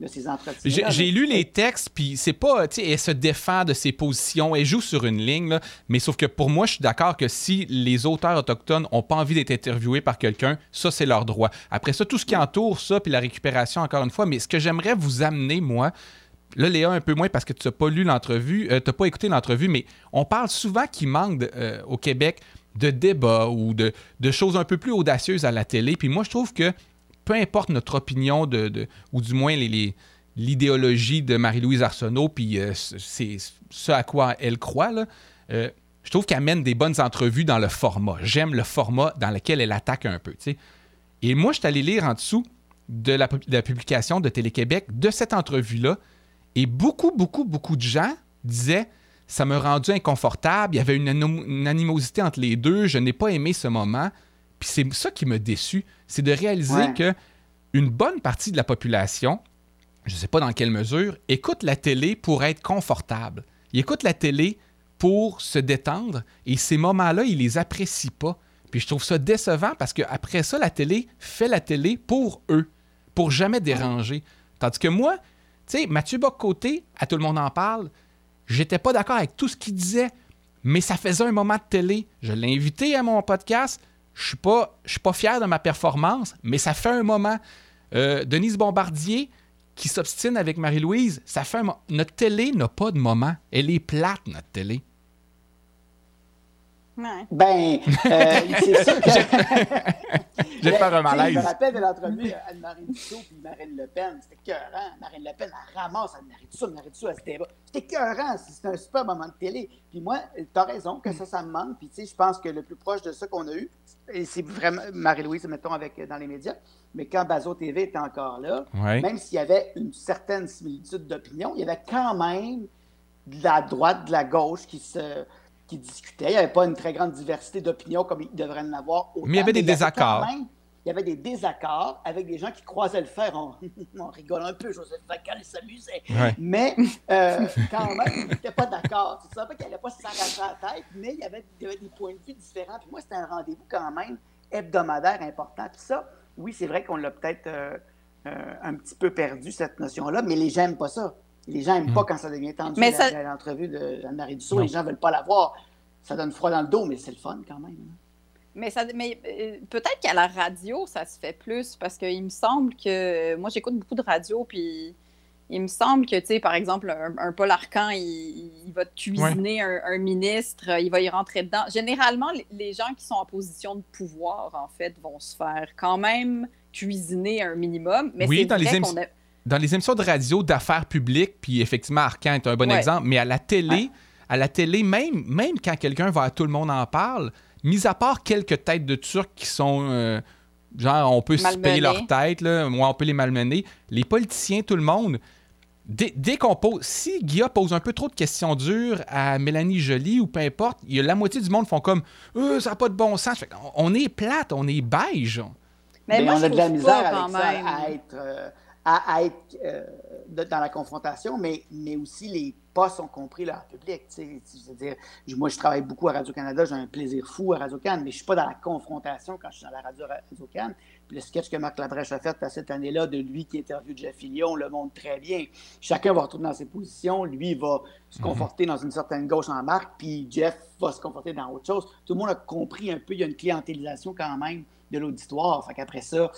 de ses entretiens. J'ai lu les textes, puis c'est pas, tu sais, elle se défend de ses positions, elle joue sur une ligne, là, mais sauf que pour moi, je suis d'accord que si les auteurs autochtones n'ont pas envie d'être interviewés par quelqu'un, ça, c'est leur droit. Après ça, tout ce qui entoure ça, puis la récupération, encore une fois, mais ce que j'aimerais vous amener, moi, Là, Léa, un peu moins parce que tu n'as pas lu l'entrevue, euh, tu n'as pas écouté l'entrevue, mais on parle souvent qu'il manque euh, au Québec de débats ou de, choses un peu plus audacieuses à la télé. Puis moi, je trouve que peu importe notre opinion ou du moins l'idéologie de Marie-Louise Arsenault, puis euh, c'est ce à quoi elle croit, là, je trouve qu'elle mène des bonnes entrevues dans le format. J'aime le format dans lequel elle attaque un peu. Et moi, je suis allé lire en dessous de la publication de Télé-Québec de cette entrevue-là et beaucoup, beaucoup, beaucoup de gens disaient ça m'a rendu inconfortable, il y avait une, animosité entre les deux, je n'ai pas aimé ce moment. Puis c'est ça qui m'a déçu, c'est de réaliser que une bonne partie de la population, je ne sais pas dans quelle mesure, écoute la télé pour être confortable. Ils écoutent la télé pour se détendre et ces moments-là, ils les apprécient pas. Puis je trouve ça décevant parce qu'après ça, la télé fait la télé pour eux, pour jamais déranger. Tandis que moi, tu sais, Mathieu Bock-Côté, à tout le monde en parle, j'étais pas d'accord avec tout ce qu'il disait, mais ça faisait un moment de télé. Je l'ai invité à mon podcast. Je suis suis pas fier de ma performance, mais ça fait un moment. Euh, Denise Bombardier, qui s'obstine avec Marie-Louise, ça fait un. Notre télé n'a pas de moment. Elle est plate, notre télé. Ben, euh, c'est sûr que. J'ai fait un malaise. Je me rappelle de l'entrevue Anne-Marie Dussault puis Marine Le Pen. C'était écœurant. Marine Le Pen, elle ramasse Anne-Marie Dussault. Marie Dussault, elle se débat. C'était écœurant. C'était un super moment de télé. Puis moi, t'as raison que ça, ça me manque. Puis tu sais, je pense que le plus proche de ça qu'on a eu, et c'est vraiment Marie-Louise, mettons, avec, dans les médias, mais quand Bazo TV était encore là, même s'il y avait une certaine similitude d'opinion, il y avait quand même de la droite, de la gauche qui se qui discutaient. Il n'y avait pas une très grande diversité d'opinions comme il devrait en avoir. Mais il y avait des désaccords. il y avait des désaccords avec des gens qui croisaient le fer. On, on rigole un peu, Joseph Facal s'amusait. Mais euh, quand même, ils n'étaient pas d'accord. Tu savais qu'il n'allait pas s'arracher la tête, mais il y, avait, des points de vue différents. Puis moi, c'était un rendez-vous quand même hebdomadaire important. Puis ça, oui, c'est vrai qu'on l'a peut-être euh, euh, un petit peu perdu, cette notion-là, mais les gens n'aiment pas ça. Les gens n'aiment pas mm. quand ça devient tendu. Mais l'entrevue de Anne-Marie Dussault, les gens ne veulent pas la voir. Ça donne froid dans le dos, mais c'est le fun quand même. Hein. Mais, ça, mais euh, peut-être qu'à la radio, ça se fait plus parce qu'il me semble que. Moi, j'écoute beaucoup de radio, puis il me semble que, tu sais, par exemple, un, Paul Arcan, il, va cuisiner un, ministre, il va y rentrer dedans. Généralement, les gens qui sont en position de pouvoir, en fait, vont se faire quand même cuisiner un minimum. Mais oui, dans les, dans les émissions de radio d'affaires publiques, puis effectivement, Arcan est un bon exemple, mais à la télé, à la télé, même, même quand quelqu'un va à tout le monde en parle, mis à part quelques têtes de Turcs qui sont. Euh, genre, on peut se payer leur tête, là, moi, on peut les malmener. Les politiciens, tout le monde. Dès, qu'on pose, si Guilla pose un peu trop de questions dures à Mélanie Joly ou peu importe, il y a la moitié du monde font comme euh, ça n'a pas de bon sens. on est plate, on est beige. Mais, on a de la misère avec ça, à être, euh, à, être euh, dans la confrontation, mais, mais aussi les pas sont compris là, en public. -dire, moi, je travaille beaucoup à Radio-Canada, j'ai un plaisir fou à Radio-Can, mais je ne suis pas dans la confrontation quand je suis dans la radio Radio-Can. Puis le sketch que Marc Labrèche a fait cette année-là de lui qui interviewe Jeff Fillion le montre très bien. Chacun va retourner dans ses positions. Lui va se mhm. conforter dans une certaine gauche en marque, puis Jeff va se conforter dans autre chose. Tout le monde a compris un peu, il y a une clientélisation quand même de l'auditoire. Fait qu'après ça,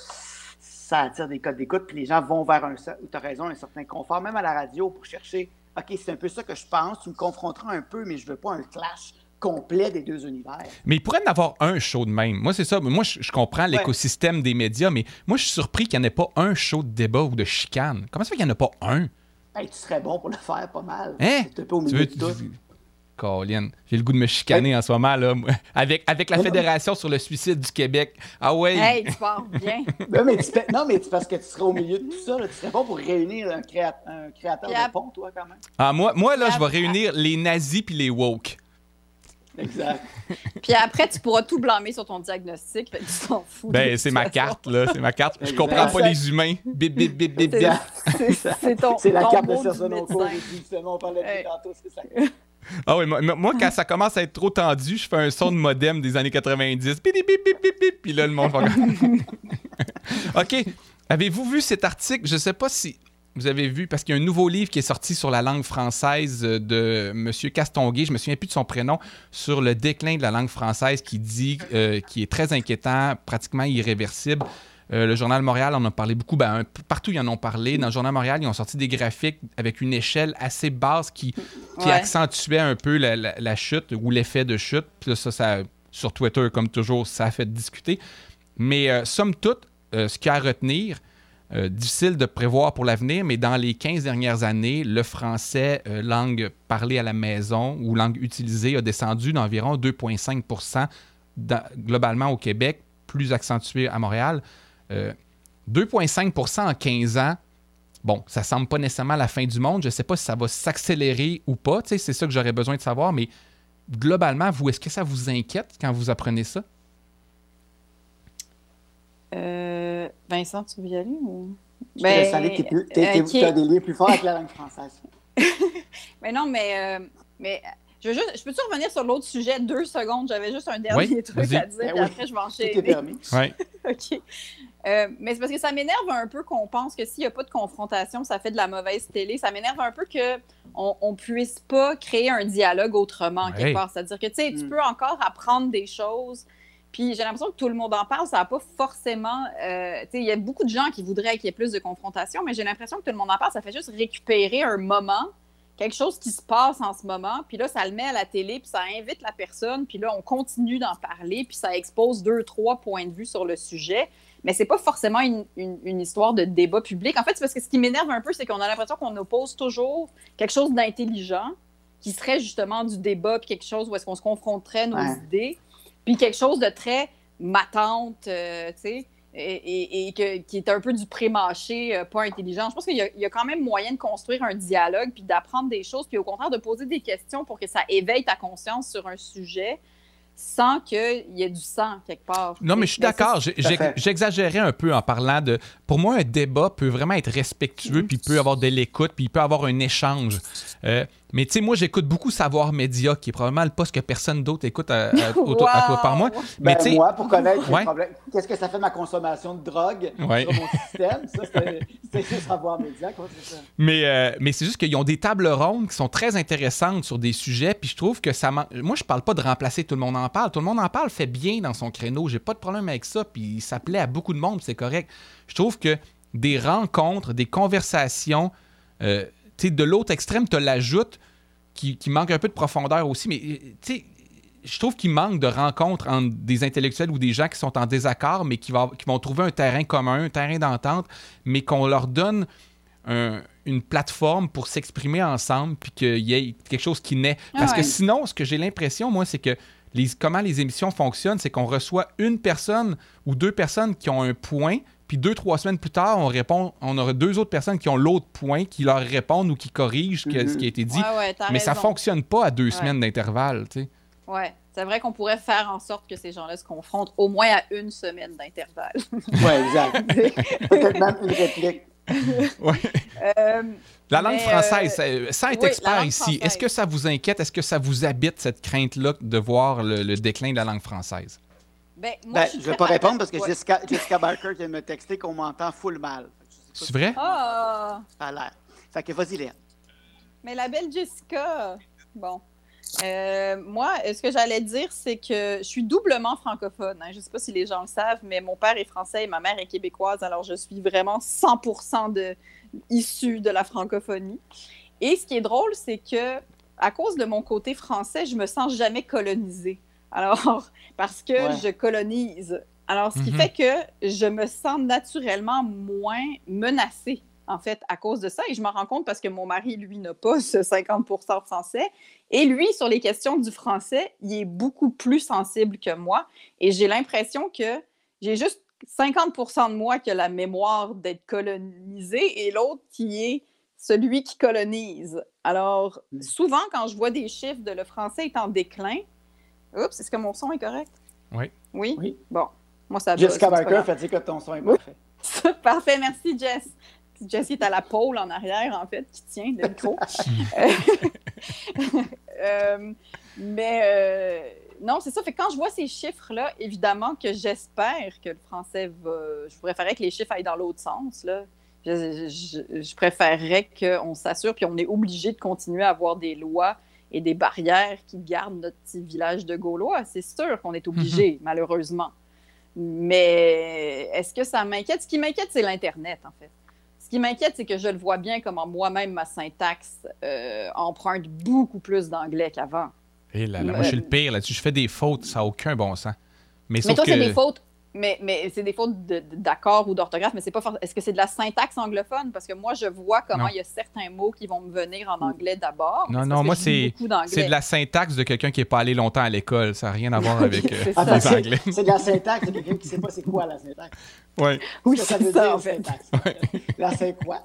ça attire des codes d'écoute, puis les gens vont vers un, tu as raison, un certain confort, même à la radio, pour chercher, OK, c'est un peu ça que je pense, tu me confronteras un peu, mais je veux pas un clash complet des deux univers. Mais il pourrait en avoir un show de même. Moi, c'est ça. Moi, je, comprends l'écosystème des médias, mais moi, je suis surpris qu'il n'y en ait pas un show de débat ou de chicane. Comment ça fait qu'il n'y en a pas un? tu serais bon pour le faire pas mal. Hein? Tu au milieu de tout. Colin, j'ai le goût de me chicaner en ce moment, là, avec, avec la Fédération sur le suicide du Québec. Ah ouais. Hey, tu parles bien. non, mais, non, mais parce que tu serais au milieu de tout ça. Tu serais bon pour réunir un, un créateur de pont, toi, quand même. Ah, moi, moi là, je vais réunir les nazis puis les woke. Exact. Puis après, tu pourras tout blâmer sur ton diagnostic. Fait que tu t'en fous. Ben, c'est ma carte, là. C'est ma carte. Je comprends pas les humains. Bip, bip, bip, bip, bip. C'est ton. C'est la carte de Sergio Cours. Justement, on parlait de tantôt, c'est ça. Ah oui, moi, quand ça commence à être trop tendu, je fais un son de modem des années 90. Bip, bip, bip, bip, bip, puis là, le monde va... OK. Avez-vous vu cet article? Je sais pas si vous avez vu, parce qu'il y a un nouveau livre qui est sorti sur la langue française de M. Castonguay, je me souviens plus de son prénom, sur le déclin de la langue française qui dit, euh, qui est très inquiétant, pratiquement irréversible. Euh, le Journal Montréal en a parlé beaucoup. Ben, partout, ils en ont parlé. Dans le Journal Montréal, ils ont sorti des graphiques avec une échelle assez basse qui, qui accentuait un peu la, chute ou l'effet de chute. Puis ça, ça, sur Twitter, comme toujours, ça a fait discuter. Mais euh, somme toute, ce qu'il y a à retenir, euh, difficile de prévoir pour l'avenir, mais dans les 15 dernières années, le français, euh, langue parlée à la maison ou langue utilisée, a descendu d'environ 2,5% globalement au Québec, plus accentué à Montréal. 2,5% euh, en 15 ans, bon, ça semble pas nécessairement la fin du monde. Je ne sais pas si ça va s'accélérer ou pas. C'est ça que j'aurais besoin de savoir, mais globalement, vous, est-ce que ça vous inquiète quand vous apprenez ça? Euh, Vincent, tu veux y aller ou? Je ben, tu as des liens plus forts avec la langue française. mais non, mais, euh, mais je, veux juste, je peux-tu revenir sur l'autre sujet deux secondes? J'avais juste un dernier truc à dire, ben après je vais enchaîner. permis. Oui. OK. Euh, mais c'est parce que ça m'énerve un peu qu'on pense que s'il n'y a pas de confrontation, ça fait de la mauvaise télé. Ça m'énerve un peu qu'on ne puisse pas créer un dialogue autrement, quelque part. C'est-à-dire que, tu sais, tu mm. peux encore apprendre des choses puis j'ai l'impression que tout le monde en parle, ça n'a pas forcément. Euh, il y a beaucoup de gens qui voudraient qu'il y ait plus de confrontation, mais j'ai l'impression que tout le monde en parle, ça fait juste récupérer un moment, quelque chose qui se passe en ce moment, puis là, ça le met à la télé, puis ça invite la personne, puis là, on continue d'en parler, puis ça expose deux, trois points de vue sur le sujet. Mais c'est pas forcément une, une, histoire de débat public. En fait, c'est parce que ce qui m'énerve un peu, c'est qu'on a l'impression qu'on oppose toujours quelque chose d'intelligent, qui serait justement du débat, puis quelque chose où est-ce qu'on se confronterait nos idées puis quelque chose de très matante, euh, tu sais, et, qui est un peu du pré-mâché, euh, pas intelligent. Je pense qu'il y, a quand même moyen de construire un dialogue, puis d'apprendre des choses, puis au contraire de poser des questions pour que ça éveille ta conscience sur un sujet sans qu'il y ait du sang quelque part. Non, mais je suis d'accord. J'exagérais un peu en parlant de. Pour moi, un débat peut vraiment être respectueux, puis il peut avoir de l'écoute, puis il peut avoir un échange. Euh, mais tu sais, moi, j'écoute beaucoup Savoir Média, qui est probablement le poste que personne d'autre écoute à, par moi. Mais ben, moi, pour connaître qu'est-ce que ça fait ma consommation de drogue sur mon système, ça, c'est Savoir Média. Ça? Mais, euh, mais c'est juste qu'ils ont des tables rondes qui sont très intéressantes sur des sujets, puis je trouve que ça... Moi, je parle pas de remplacer tout le monde en parle. Tout le monde en parle, fait bien dans son créneau. J'ai pas de problème avec ça, puis ça plaît à beaucoup de monde, c'est correct. Je trouve que des rencontres, des conversations... Euh, de l'autre extrême, tu l'ajoute qui, qui, manque un peu de profondeur aussi, mais je trouve qu'il manque de rencontres entre des intellectuels ou des gens qui sont en désaccord, mais qui, qui vont trouver un terrain commun, un terrain d'entente, mais qu'on leur donne une plateforme pour s'exprimer ensemble, puis qu'il y ait quelque chose qui naît. Parce que sinon, ce que j'ai l'impression, moi, c'est que les, comment les émissions fonctionnent, c'est qu'on reçoit une personne ou deux personnes qui ont un point, puis deux, trois semaines plus tard, on répond, on aura deux autres personnes qui ont l'autre point, qui leur répondent ou qui corrigent ce qui a été dit. Mais ça fonctionne pas à deux semaines d'intervalle, tu sais. Ouais. C'est vrai qu'on pourrait faire en sorte que ces gens-là se confrontent au moins à une semaine d'intervalle. oui, exact. Peut-être même une réplique. ouais. Euh, la langue française, euh, sans être expert ici, est-ce que ça vous inquiète? Est-ce que ça vous habite, cette crainte-là, de voir le déclin de la langue française? Ben, ben, je ne vais pas répondre parce que Jessica, Jessica, Barker vient de me texter qu'on m'entend full mal. C'est vrai? Ah! Ça a l'air. Fait que vas-y, Léa. Mais la belle Jessica, bon. Euh, moi, ce que j'allais dire, c'est que je suis doublement francophone. Hein. Je ne sais pas si les gens le savent, mais mon père est français et ma mère est québécoise, alors je suis vraiment 100% de, issue de la francophonie. Et ce qui est drôle, c'est que à cause de mon côté français, je me sens jamais colonisée. Alors, parce que je colonise. Alors, ce qui mhm. fait que je me sens naturellement moins menacée en fait, à cause de ça. Et je m'en rends compte parce que mon mari, lui, n'a pas ce 50 français. Et lui, sur les questions du français, il est beaucoup plus sensible que moi. Et j'ai l'impression que j'ai juste 50% de moi qui a la mémoire d'être colonisé et l'autre qui est celui qui colonise. Alors, hmm. souvent, quand je vois des chiffres de le français est en déclin, oups, est-ce que mon son est correct? Oui. Oui? Oui. Bon, moi, ça Jessica Barker fait dire que ton son est parfait. parfait, merci, Jess. Jess est à la pôle en arrière, en fait, qui tient le micro. Euh, mais euh, non, c'est ça. Fait quand je vois ces chiffres-là, évidemment que j'espère que le français va. Je préférerais que les chiffres aillent dans l'autre sens. Là. Je, préférerais qu'on s'assure, puis on est obligé de continuer à avoir des lois et des barrières qui gardent notre petit village de Gaulois. C'est sûr qu'on est obligé, mhm. malheureusement. Mais est-ce que ça m'inquiète? Ce qui m'inquiète, c'est l'Internet, en fait. Ce qui m'inquiète, c'est que je le vois bien comment moi-même, ma syntaxe euh, emprunte beaucoup plus d'anglais qu'avant. Et là, moi, je suis le pire là-dessus. Je fais des fautes, ça n'a aucun bon sens. Mais, mais toi, c'est des fautes mais, mais c'est des fautes d'accord ou d'orthographe, mais c'est pas Est-ce que c'est de la syntaxe anglophone? Parce que moi, je vois comment il y a certains mots qui vont me venir en anglais d'abord. Non, non, moi, c'est de la syntaxe de quelqu'un qui n'est pas allé longtemps à l'école. Ça n'a rien à voir avec euh, les anglais. C'est de la syntaxe de quelqu'un qui ne sait pas c'est quoi la syntaxe. Ouais. Oui, ça veut ça, dire, en fait. La c'est quoi?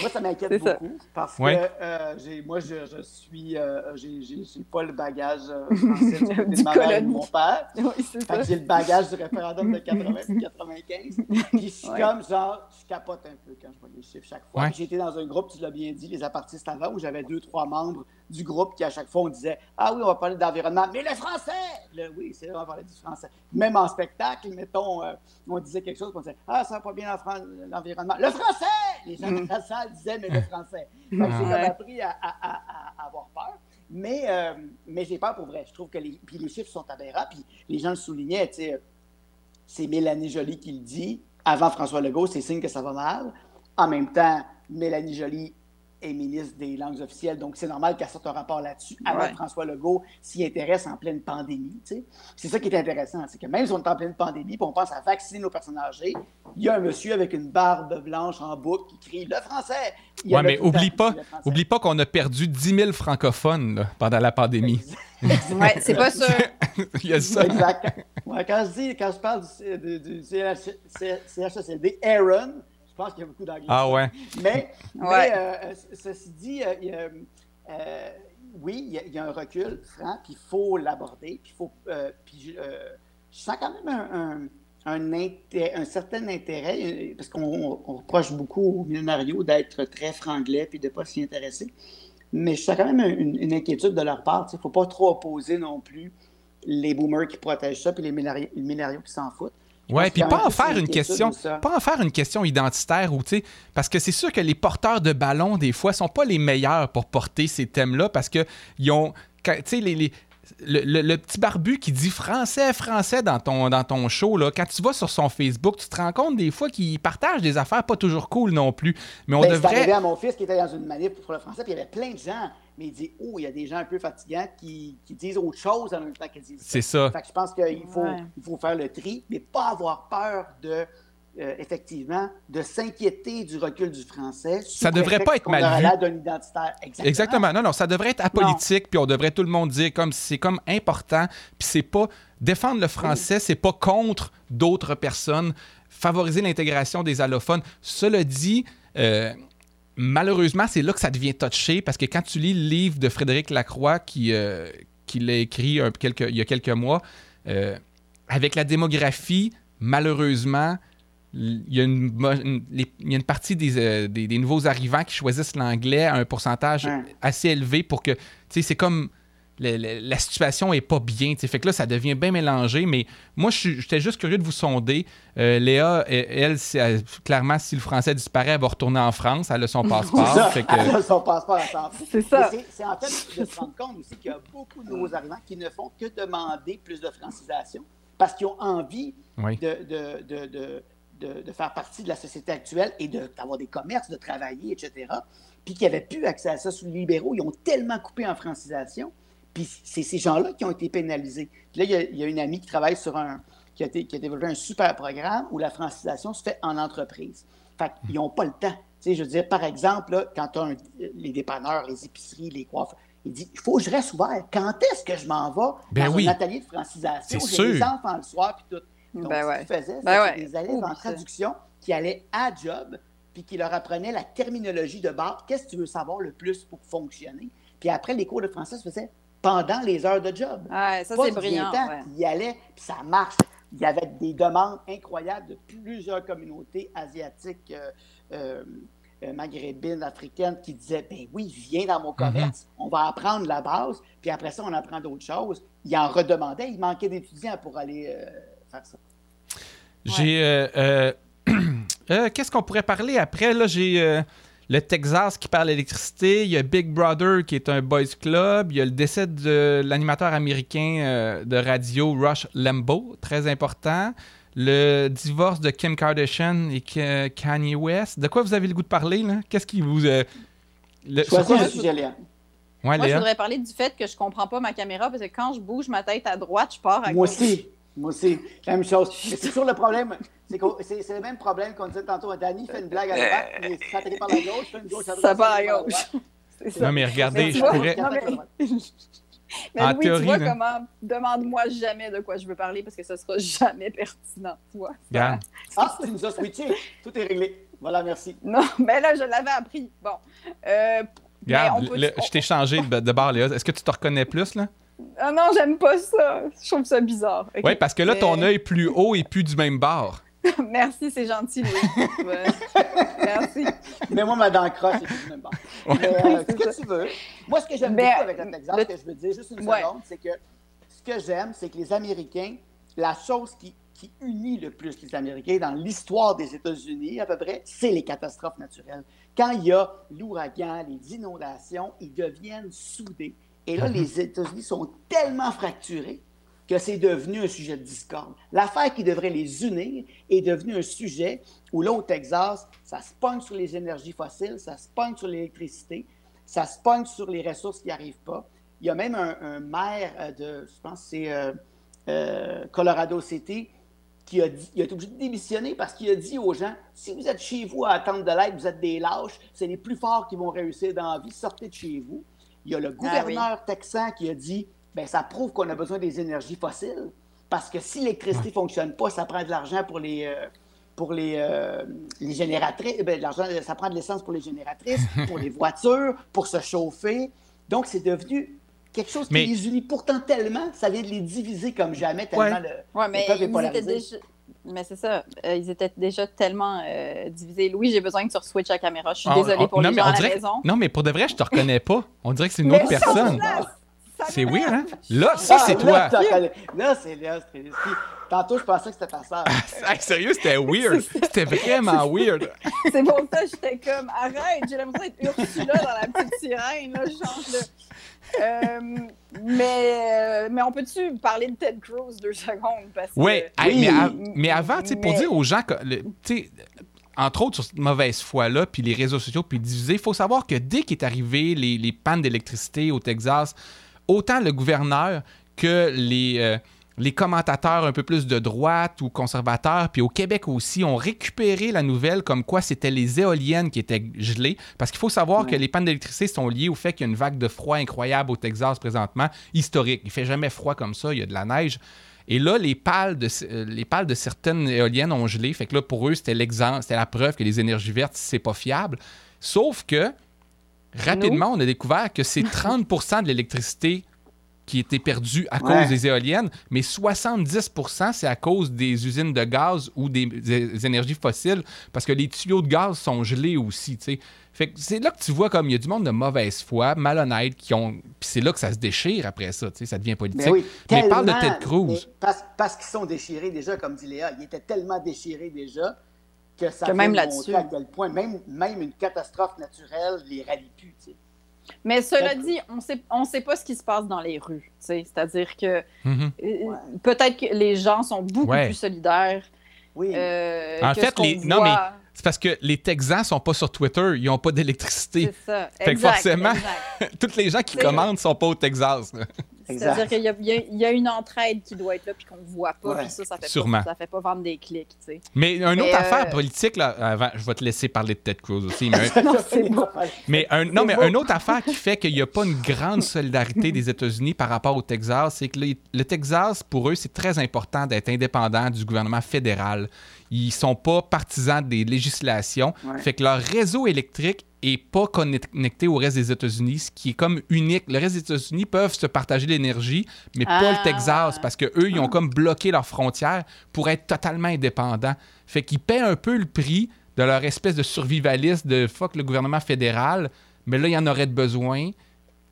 moi, ça m'inquiète beaucoup parce que euh, moi, je, je suis. Euh, j'ai pas le bagage euh, français du, de ma mère et de mon père. Oui, j'ai le bagage du référendum de 80-95. Puis je comme genre, je capote un peu quand je vois les chiffres chaque fois. J'ai été dans un groupe, tu l'as bien dit, les apartistes avant, où j'avais deux, trois membres du groupe qui, à chaque fois, on disait Ah oui, on va parler d'environnement, mais le français Oui, c'est vrai, on va parler du français. Même en spectacle, mettons, euh, on disait quelque chose, on disait Ah, ça va pas bien l'environnement. Le français Les gens de la salle disaient Mais le français. Donc, j'ai appris à, avoir peur. Mais, euh, mais j'ai peur pour vrai. Je trouve que les, puis les chiffres sont aberrants. Puis les gens le soulignaient, tu sais, c'est Mélanie Joly qui le dit. Avant François Legault, c'est signe que ça va mal. En même temps, Mélanie Joly est ministre des langues officielles, donc c'est normal qu'elle sorte un rapport là-dessus avant que François Legault s'y intéresse en pleine pandémie. C'est ça qui est intéressant, c'est que même si on est en pleine pandémie, puis on pense à vacciner nos personnes âgées, il y a un monsieur avec une barbe blanche en boucle qui crie le français. Oui, mais oublie pas, oublie pas qu'on a perdu 10 000 francophones pendant la pandémie. oui, c'est pas sûr. il y a ça. Exact. quand, je dis, quand je parle du, du, CHSLD, Aaron, je pense qu'il y a beaucoup d'anglais. Ah ouais. Mais, euh, ceci dit, euh, euh, oui, il y, a un recul franc, puis il faut l'aborder, puis faut, puis je sens quand même un, un, certain intérêt, parce qu'on reproche beaucoup aux millionarios d'être très franglais puis de ne pas s'y intéresser. Mais je sens quand même une, inquiétude de leur part. Il ne faut pas trop opposer non plus les boomers qui protègent ça puis les millionarios qui s'en foutent. Ouais, puis pas en faire une question, pas en faire une question identitaire ou tu parce que c'est sûr que les porteurs de ballons des fois sont pas les meilleurs pour porter ces thèmes-là parce que ils ont, tu sais les, le, petit barbu qui dit français, français dans ton, dans ton show, là, quand tu vas sur son Facebook, tu te rends compte des fois qu'il partage des affaires pas toujours cool non plus. Mais on ben, devrait. arrivé à mon fils qui était dans une manif pour le français, puis il y avait plein de gens mais il dit Oh, il y a des gens un peu fatigants qui, qui disent autre chose en même temps qu'ils disent ça. C'est ça. Fait que je pense qu'il faut, il faut faire le tri, mais pas avoir peur de. Euh, effectivement, de s'inquiéter du recul du français. Ça devrait pas être mal vu. Exactement. Exactement. Non, non, ça devrait être apolitique, puis on devrait tout le monde dire comme c'est comme important, puis c'est pas défendre le français, c'est pas contre d'autres personnes, favoriser l'intégration des allophones. Cela dit, euh, malheureusement, c'est là que ça devient touché parce que quand tu lis le livre de Frédéric Lacroix qui, euh, l'a écrit il y a quelques mois, euh, avec la démographie, malheureusement, il y, a une, partie euh, des, des, nouveaux arrivants qui choisissent l'anglais à un pourcentage assez élevé pour que, tu sais, c'est comme la situation est pas bien. Fait que là, ça devient bien mélangé. Mais moi, j'étais juste curieux de vous sonder. Euh, Léa, elle, clairement, si le français disparaît, elle va retourner en France. Elle a son passeport. Elle a son passeport à C'est ça. C'est en fait de se rendre compte aussi qu'il y a beaucoup de nouveaux arrivants qui ne font que demander plus de francisation parce qu'ils ont envie de, de, de, faire partie de la société actuelle et d'avoir des commerces, de travailler, etc. Puis qui n'avaient plus accès à ça sous les libéraux. Ils ont tellement coupé en francisation puis c'est ces gens-là qui ont été pénalisés. là, il y, a, une amie qui travaille sur un. Qui a, qui a, développé un super programme où la francisation se fait en entreprise. Fait qu'ils n'ont pas le temps. sais, je veux dire, par exemple, quand tu as les dépanneurs, les épiceries, les coiffeurs, il dit il faut que je reste ouvert. Quand est-ce que je m'en vais ben dans oui. un atelier de francisation? J'ai des enfants le soir puis tout. Donc, ben ce qu'ils faisaient, ben des élèves en traduction qui allaient à job puis qui leur apprenaient la terminologie de base. Qu'est-ce que tu veux savoir le plus pour fonctionner? Puis après, les cours de français se faisaient pendant les heures de job. Ah, ça, c'est brillant. Ouais. Il y allait, puis ça marche. Il y avait des demandes incroyables de plusieurs communautés asiatiques. Euh, euh, euh, maghrébine, africaine, qui disait Ben oui, viens dans mon mhm. commerce, on va apprendre la base, puis après ça, on apprend d'autres choses. Il en redemandait, il manquait d'étudiants pour aller euh, faire ça. J'ai. Euh, qu'est-ce qu'on pourrait parler après? Là, j'ai le Texas qui parle d'électricité, il y a Big Brother qui est un boys club, il y a le décès de l'animateur américain de radio Rush Limbaugh, très important le divorce de Kim Kardashian et Kanye West. De quoi vous avez le goût de parler, là? Qu'est-ce qui vous... Euh, le, Choisis le sujet, Léa. Ouais, Moi, je voudrais parler du fait que je comprends pas ma caméra parce que quand je bouge ma tête à droite, je pars à Moi aussi. Moi aussi. La même chose. C'est toujours le problème. C'est le même problème qu'on disait tantôt. Danny fait une blague à droite, mais ça par la gauche, fait une gauche à droite. Ça part à gauche. Non, mais regardez, je pourrais... Mais en oui, théorie, tu vois comment demande-moi jamais de quoi je veux parler parce que ce sera jamais pertinent, tu vois. Ah, tu nous as switché. Tout est réglé. Voilà, merci. Non, mais là, je l'avais appris. Bon. Euh, je t'ai changé de, de barre, Léa. Est-ce que tu te reconnais plus, là? Ah non, j'aime pas ça. Je trouve ça bizarre. Oui, parce que là, ton œil plus haut et plus du même bord. Merci, c'est gentil, Louis. Merci. Mais moi, ma dent croche, c'est même pas. Euh, ce que tu veux. Moi, ce que j'aime beaucoup avec cet exemple, que je veux dire juste une seconde, c'est que ce que j'aime, c'est que les Américains, la chose qui, qui unit le plus les Américains dans l'histoire des États-Unis, à peu près, c'est les catastrophes naturelles. Quand il y a l'ouragan, les inondations, ils deviennent soudés. Et là, mm-hmm. les États-Unis sont tellement fracturés que c'est devenu un sujet de discorde. L'affaire qui devrait les unir est devenue un sujet où là, au Texas, ça se pogne sur les énergies fossiles, ça se pogne sur l'électricité, ça se pogne sur les ressources qui n'arrivent pas. Il y a même un, maire euh, de, je pense c'est euh, euh, Colorado City, qui a, dit, il a été obligé de démissionner parce qu'il a dit aux gens si vous êtes chez vous à attendre de l'aide, vous êtes des lâches, c'est les plus forts qui vont réussir dans la vie, sortez de chez vous. Il y a le ah gouverneur texan qui a dit ben, ça prouve qu'on a besoin des énergies fossiles. Parce que si l'électricité ne fonctionne pas, ça prend de l'argent pour les, euh, pour les, euh, les génératrices. Ben, l'argent, ça prend de l'essence pour les génératrices, pour les voitures, pour se chauffer. Donc, c'est devenu quelque chose qui les unit pourtant tellement, ça vient de les diviser comme jamais, tellement le, ouais, mais Déjà... Mais c'est ça, euh, ils étaient déjà tellement divisés. Louis, j'ai besoin que tu switches la caméra. Je suis ah, désolée pour non, les gens à la maison. Non, mais pour de vrai, je te reconnais pas. On dirait que c'est une autre personne. C'est weird, hein? Là, ça, c'est toi. Là, c'est Léa Tantôt, je pensais que c'était ta sœur. Ah, sérieux, c'était weird. C'était vraiment weird. C'est pour ça que j'étais comme, arrête, j'ai l'impression d'être Ursula dans la petite sirène. Là, je change de... Euh, mais, euh, mais on peut-tu parler de Ted Cruz deux secondes? Parce que, oui, mais, mais, avant, mais... pour dire aux gens que, entre autres sur cette mauvaise foi-là, puis les réseaux sociaux, puis diviser, il faut savoir que dès qu'est arrivé les, les pannes d'électricité au Texas, autant le gouverneur que les, euh, les commentateurs un peu plus de droite ou conservateurs, puis au Québec aussi, ont récupéré la nouvelle comme quoi c'était les éoliennes qui étaient gelées. Parce qu'il faut savoir que les pannes d'électricité sont liées au fait qu'il y a une vague de froid incroyable au Texas présentement, historique. Il fait jamais froid comme ça, il y a de la neige. Et là, les pales de, euh, les pales de certaines éoliennes ont gelé. Fait que là, pour eux, c'était l'exemple, c'était la preuve que les énergies vertes, c'est pas fiable. Sauf que rapidement, on a découvert que c'est 30% de l'électricité qui était perdue à cause des éoliennes, mais 70 c'est à cause des usines de gaz ou des, énergies fossiles, parce que les tuyaux de gaz sont gelés aussi, Fait que c'est là que tu vois comme il y a du monde de mauvaise foi, malhonnête, qui ont. Puis c'est là que ça se déchire après ça, tu sais, ça devient politique. Ben mais, parle de Ted Cruz. Parce, qu'ils sont déchirés déjà, comme dit Léa. Ils étaient tellement déchirés déjà que ça que même là-dessus. à quel point même, même une catastrophe naturelle les rallie plus. Mais cela dit, on sait, on sait pas ce qui se passe dans les rues. C'est-à-dire que mm-hmm. euh, peut-être que les gens sont beaucoup plus solidaires. Oui. Euh, en fait, les... non, mais c'est parce que les Texans sont pas sur Twitter, ils ont pas d'électricité. C'est ça. Fait que forcément, tous les gens qui commandent sont pas au Texas. C'est-à-dire qu'il y, a une entraide qui doit être là puis qu'on ne voit pas. Puis ça, ça fait Sûrement. Pas, ça fait pas vendre des clics. Tu sais. Mais une autre affaire politique, là, avant, je vais te laisser parler de Ted Cruz aussi. Mais, non, c'est bon. mais, un, non, mais une autre affaire qui fait qu'il n'y a pas une grande solidarité des États-Unis par rapport au Texas, c'est que le Texas, pour eux, c'est très important d'être indépendant du gouvernement fédéral. Ils sont pas partisans des législations. Fait que leur réseau électrique est pas connecté au reste des États-Unis, ce qui est comme unique. Le reste des États-Unis peuvent se partager l'énergie, mais pas le ah. Texas, parce que eux, ils ont comme bloqué leurs frontières pour être totalement indépendants. Fait qu'ils paient un peu le prix de leur espèce de survivaliste de fuck le gouvernement fédéral, mais là, il y en aurait de besoin.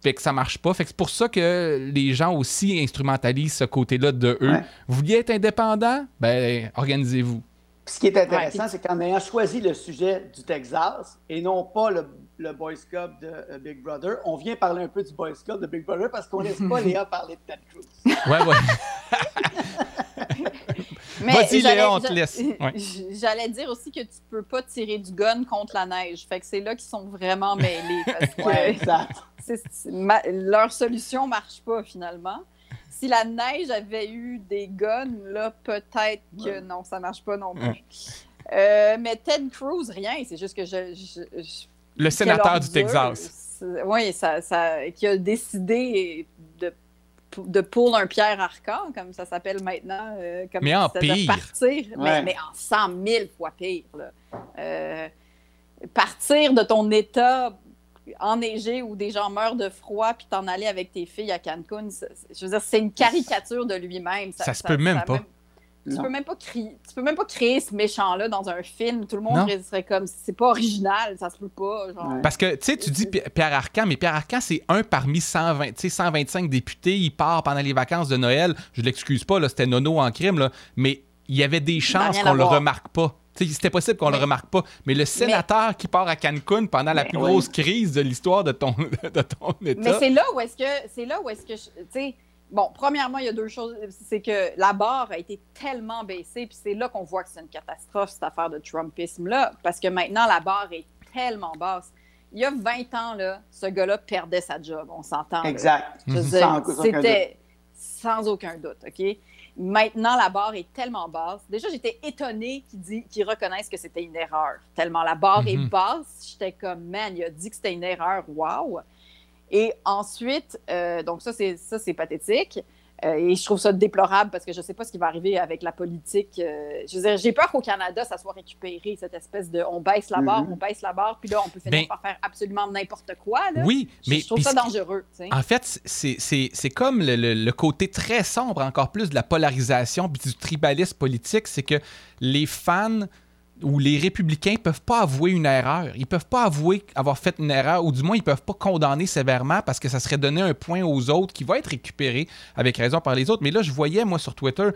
Fait que ça marche pas. Fait que c'est pour ça que les gens aussi instrumentalisent ce côté-là de eux. Vous vouliez être indépendant? Ben, organisez-vous. Ce qui est intéressant, c'est qu'en ayant choisi le sujet du Texas et non pas le, Boys Club de euh, Big Brother, on vient parler un peu du Boys Club de Big Brother parce qu'on laisse pas Léa parler de Ted Cruz. Ouais, ouais. Vas-y, Léa, on te laisse. J'allais dire aussi que tu peux pas tirer du gun contre la neige. Fait que c'est là qu'ils sont vraiment mêlés. Parce que exact. leur solution marche pas finalement si la neige avait eu des guns, là, peut-être que non, ça marche pas non plus. Euh, mais Ted Cruz, rien. C'est juste que je. le sénateur du Texas. Oui, ça, ça, qui a décidé de, de pull un Pierre Arcan, comme ça s'appelle maintenant. Euh, comme mais en pire. partir, mais, en cent mille fois pire. Euh, partir de ton état enneigé ou des gens meurent de froid puis t'en aller avec tes filles à Cancun, je veux dire, c'est une caricature de lui-même. Ça, se peut même pas. tu peux même pas créer, tu peux même pas créer ce méchant-là dans un film. Tout le monde serait comme, c'est pas original, ça se peut pas. Parce que, tu sais, tu dis Pierre Arcan, mais Pierre Arcan, c'est un parmi 120, 125 députés. Il part pendant les vacances de Noël. Je l'excuse pas, c'était Nono en crime, là, mais il y avait des chances qu'on le remarque pas. C'était possible qu'on ne le remarque pas. Mais le sénateur qui part à Cancun pendant la plus grosse crise de l'histoire de ton, de ton État. Mais c'est là où est-ce que. C'est là où est-ce que. Tu sais, bon, premièrement, il y a deux choses. C'est que la barre a été tellement baissée, puis c'est là qu'on voit que c'est une catastrophe, cette affaire de Trumpisme-là, parce que maintenant, la barre est tellement basse. Il y a 20 ans, là, ce gars-là perdait sa job, on s'entend. Exact. C'était sans aucun doute, OK? Maintenant, la barre est tellement basse. Déjà, j'étais étonnée qu'ils reconnaissent que c'était une erreur. Tellement la barre est mhm. basse, j'étais comme, man, il a dit que c'était une erreur, wow. Et ensuite, euh, donc ça, c'est pathétique. Euh, et je trouve ça déplorable parce que je ne sais pas ce qui va arriver avec la politique. Euh, je veux dire, j'ai peur qu'au Canada, ça soit récupéré, cette espèce de on baisse la barre, mhm. on baisse la barre, puis là, on peut finir ben par faire absolument n'importe quoi. Oui, mais. Je trouve ça dangereux. En fait, c'est comme le, côté très sombre, encore plus, de la polarisation puis du tribalisme politique, c'est que les fans où les républicains peuvent pas avouer une erreur. Ils peuvent pas avouer avoir fait une erreur, ou du moins ils peuvent pas condamner sévèrement parce que ça serait donner un point aux autres qui va être récupéré avec raison par les autres. Mais là, je voyais, moi, sur Twitter,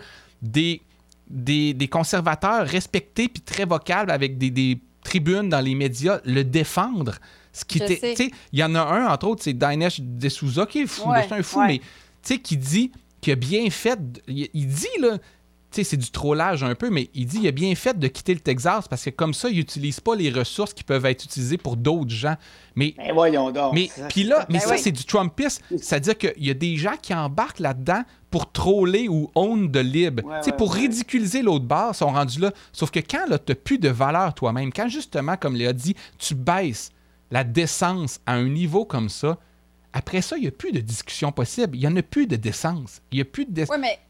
des, des, conservateurs respectés puis très vocables avec des, tribunes dans les médias le défendre. Ce qui était, il y en a un, entre autres, c'est Dinesh D'Souza, qui est fou, c'est un fou, mais qui dit qu'il a bien fait, il, il dit, là, c'est du trollage un peu, mais il dit il a bien fait de quitter le Texas parce que comme ça, il n'utilise pas les ressources qui peuvent être utilisées pour d'autres gens. Mais, mais voyons donc. Mais, puis là, mais ben ça, c'est du Trumpisme. C'est-à-dire qu'il y a des gens qui embarquent là-dedans pour troller ou own de libre. pour ridiculiser l'autre barre, sont rendus là. Sauf que quand tu n'as plus de valeur toi-même, quand justement, comme Léa dit, tu baisses la décence à un niveau comme ça, après ça, il n'y a plus de discussion possible. Il n'y en a plus de décence. Il n'y a plus de décence. mais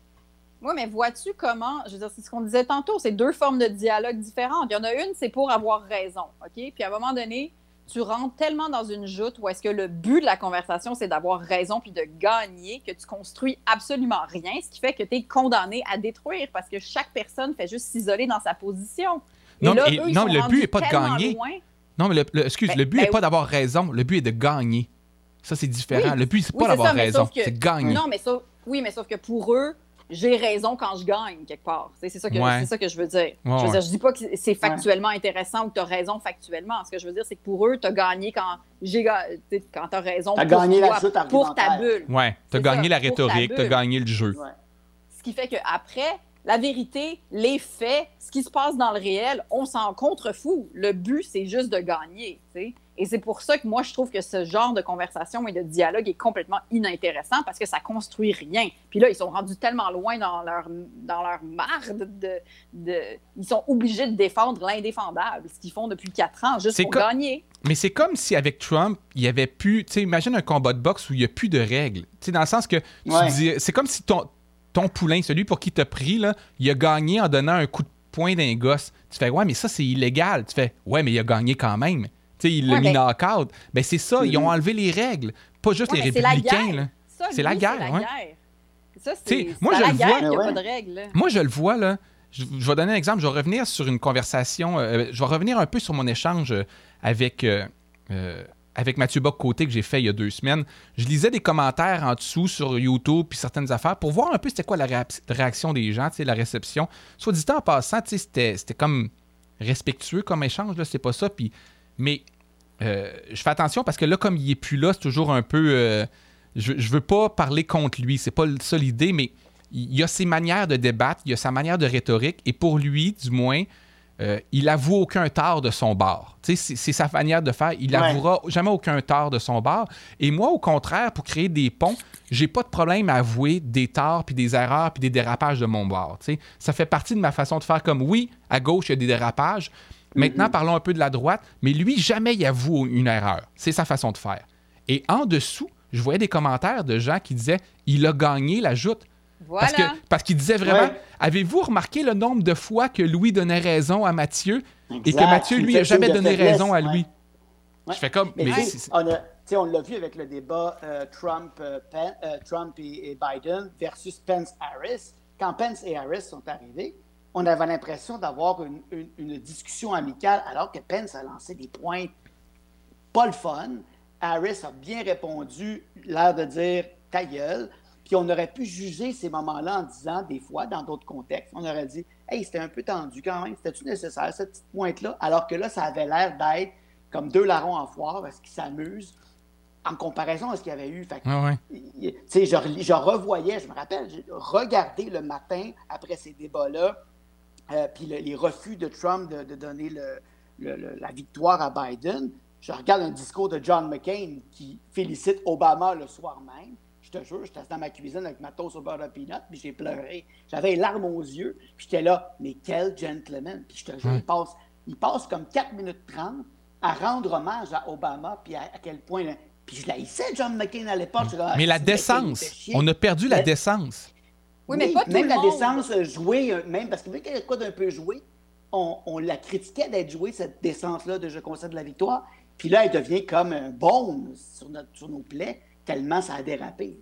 oui, mais vois-tu comment, je veux dire, c'est ce qu'on disait tantôt, c'est deux formes de dialogue différentes. Il y en a une, c'est pour avoir raison, OK? Puis à un moment donné, tu rentres tellement dans une joute où est-ce que le but de la conversation, c'est d'avoir raison puis de gagner, que tu construis absolument rien, ce qui fait que tu es condamné à détruire parce que chaque personne fait juste s'isoler dans sa position. non, non le but n'est pas de gagner. Non, mais le, excuse, ben, le but n'est ben pas d'avoir raison, le but est de gagner. Ça, c'est différent. le but, c'est pas d'avoir raison, c'est gagner. Non, mais oui, mais sauf que pour eux, j'ai raison quand je gagne quelque part. C'est ça, que, ça que je veux dire. je, veux dis pas que c'est factuellement intéressant ou que tu as raison factuellement. Ce que je veux dire, c'est que pour eux, tu as gagné quand j'ai quand tu as raison pour, gagné la pour ta bulle. Ouais, tu as gagné la rhétorique, tu as gagné le jeu. Ce qui fait qu'après, la vérité, les faits, ce qui se passe dans le réel, on s'en contrefout. Le but, c'est juste de gagner. Et c'est pour ça que moi, je trouve que ce genre de conversation et de dialogue est complètement inintéressant parce que ça construit rien. Puis là, ils sont rendus tellement loin dans leur, dans leur marde de, de, Ils sont obligés de défendre l'indéfendable, ce qu'ils font depuis quatre ans, juste pour gagner. Mais c'est comme si avec Trump, il y avait plus. Tu sais, imagine un combat de boxe où il n'y a plus de règles. Tu sais, dans le sens que c'est comme si ton, ton poulain, celui pour qui t'as pris, là, il a gagné en donnant un coup de poing d'un gosse. Tu fais, ouais, mais ça, c'est illégal. Tu fais, ouais, mais il a gagné quand même il l'a mis knock-out. Ben, c'est ça, ils ont mm-hmm. enlevé les règles. Pas juste les républicains. C'est la guerre. C'est la guerre. Ça, c'est moi, je la guerre, il n'y a pas de règles. Moi, je le vois, là. Je, vais donner un exemple. Je vais revenir sur une conversation. Euh, je vais revenir un peu sur mon échange euh, avec, euh, avec Mathieu Bock-Côté que j'ai fait il y a deux semaines. Je lisais des commentaires en dessous sur YouTube puis certaines affaires pour voir un peu c'était quoi la réaction des gens, la réception. Soit dit en passant, c'était comme respectueux comme échange, là, c'est pas ça. Puis, mais euh, je fais attention parce que là, comme il est plus là, c'est toujours un peu. Euh, je, je veux pas parler contre lui, c'est pas ça l'idée, mais il y a ses manières de débattre, il y a sa manière de rhétorique, et pour lui, du moins, euh, il avoue aucun tort de son bord. C'est, c'est sa manière de faire. Il n'avouera jamais aucun tort de son bord. Et moi, au contraire, pour créer des ponts, j'ai pas de problème à avouer des torts, puis des erreurs, puis des dérapages de mon bord. Ça fait partie de ma façon de faire comme oui, à gauche, il y a des dérapages, Maintenant, parlons un peu de la droite, mais lui, jamais il avoue une erreur. C'est sa façon de faire. Et en dessous, je voyais des commentaires de gens qui disaient il a gagné la joute. Voilà. Parce, qu'il disait vraiment Avez-vous remarqué le nombre de fois que Louis donnait raison à Mathieu et que Mathieu, lui, n'a jamais donné raison à lui? Je fais comme. Mais, on, l'a vu avec le débat euh, Trump, euh, euh, Trump et, Biden versus Pence-Harris. Quand Pence et Harris sont arrivés, on avait l'impression d'avoir une, discussion amicale, alors que Pence a lancé des points pas le fun. Harris a bien répondu, l'air de dire ta gueule. Puis on aurait pu juger ces moments-là en disant, des fois, dans d'autres contextes, on aurait dit Hey, c'était un peu tendu quand même, c'était-tu nécessaire, cette petite pointe-là? Alors que là, ça avait l'air d'être comme deux larrons en foire, parce qu'ils s'amusent en comparaison à ce qu'il y avait eu. Fait je, je revoyais, je me rappelle, j'ai regardé le matin après ces débats-là euh, puis les refus de Trump de, donner la victoire à Biden, je regarde un discours de John McCain qui félicite Obama le soir même. Je te jure, j'étais dans ma cuisine avec ma toast au beurre de peanut, puis j'ai pleuré. J'avais les larmes aux yeux, puis j'étais là, mais quel gentleman. Puis je te jure, il, passe, il passe comme 4 minutes 30 à rendre hommage à Obama, puis à, quel point... Puis je l'haïssais, John McCain, à l'époque. Mais la décence, on a perdu la décence. Oui, mais pas même la décence jouée, euh, même parce que y a quoi d'un peu joué, on, la critiquait d'être jouée, cette décence-là de Je concède la victoire. Puis là, elle devient comme un baume sur, sur nos plaies, tellement ça a dérapé.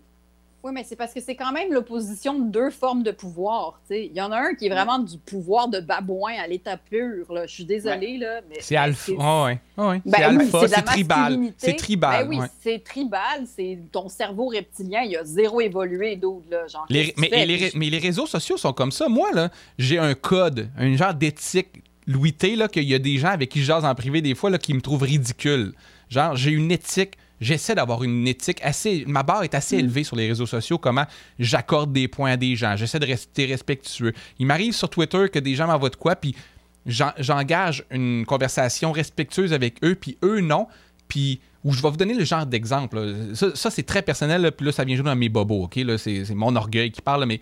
Oui, mais c'est parce que c'est quand même l'opposition de deux formes de pouvoir. Il y en a un qui est vraiment du pouvoir de babouin à l'état pur. Là. Je suis désolée, là. C'est alpha. Oh, ouais. Oh, c'est alpha, c'est tribal. C'est tribal. Ben oui, c'est tribal. C'est ton cerveau reptilien, il a zéro évolué mais, les, mais les réseaux sociaux sont comme ça. Moi, là, j'ai un code, un genre d'éthique Louis T, là, qu'il y a des gens avec qui je jase en privé des fois là, qui me trouvent ridicule. Genre, j'ai une éthique j'essaie d'avoir une éthique assez. Ma barre est assez mm. élevée sur les réseaux sociaux, comment j'accorde des points à des gens. J'essaie de rester respectueux. Il m'arrive sur Twitter que des gens m'envoient de quoi, puis j'engage une conversation respectueuse avec eux, puis eux non. Puis où je vais vous donner le genre d'exemple. Ça, c'est très personnel, puis là, ça vient jouer dans mes bobos, OK? c'est, mon orgueil qui parle, mais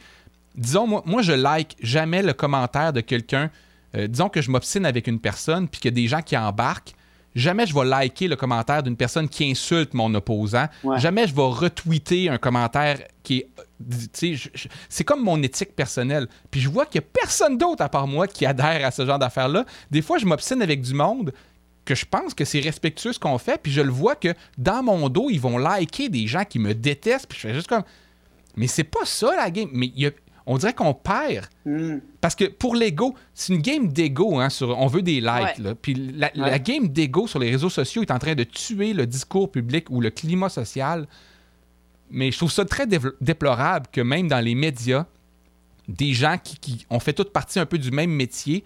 disons, moi, moi, je like jamais le commentaire de quelqu'un. Euh, disons que je m'obstine avec une personne, puis qu'il y a des gens qui embarquent jamais je vais liker le commentaire d'une personne qui insulte mon opposant. Jamais je vais retweeter un commentaire qui est. C'est comme mon éthique personnelle. Puis je vois qu'il n'y a personne d'autre à part moi qui adhère à ce genre d'affaires-là. Des fois, je m'obstine avec du monde que je pense que c'est respectueux ce qu'on fait, puis je le vois que dans mon dos, ils vont liker des gens qui me détestent, puis je fais juste comme. Mais c'est pas ça la game. Mais il y a on dirait qu'on perd. Hmm. Parce que pour l'ego, c'est une game d'ego. Hein, on veut des likes. Puis la, game d'ego sur les réseaux sociaux est en train de tuer le discours public ou le climat social. Mais je trouve ça très déplorable que même dans les médias, des gens qui, ont fait toute partie un peu du même métier,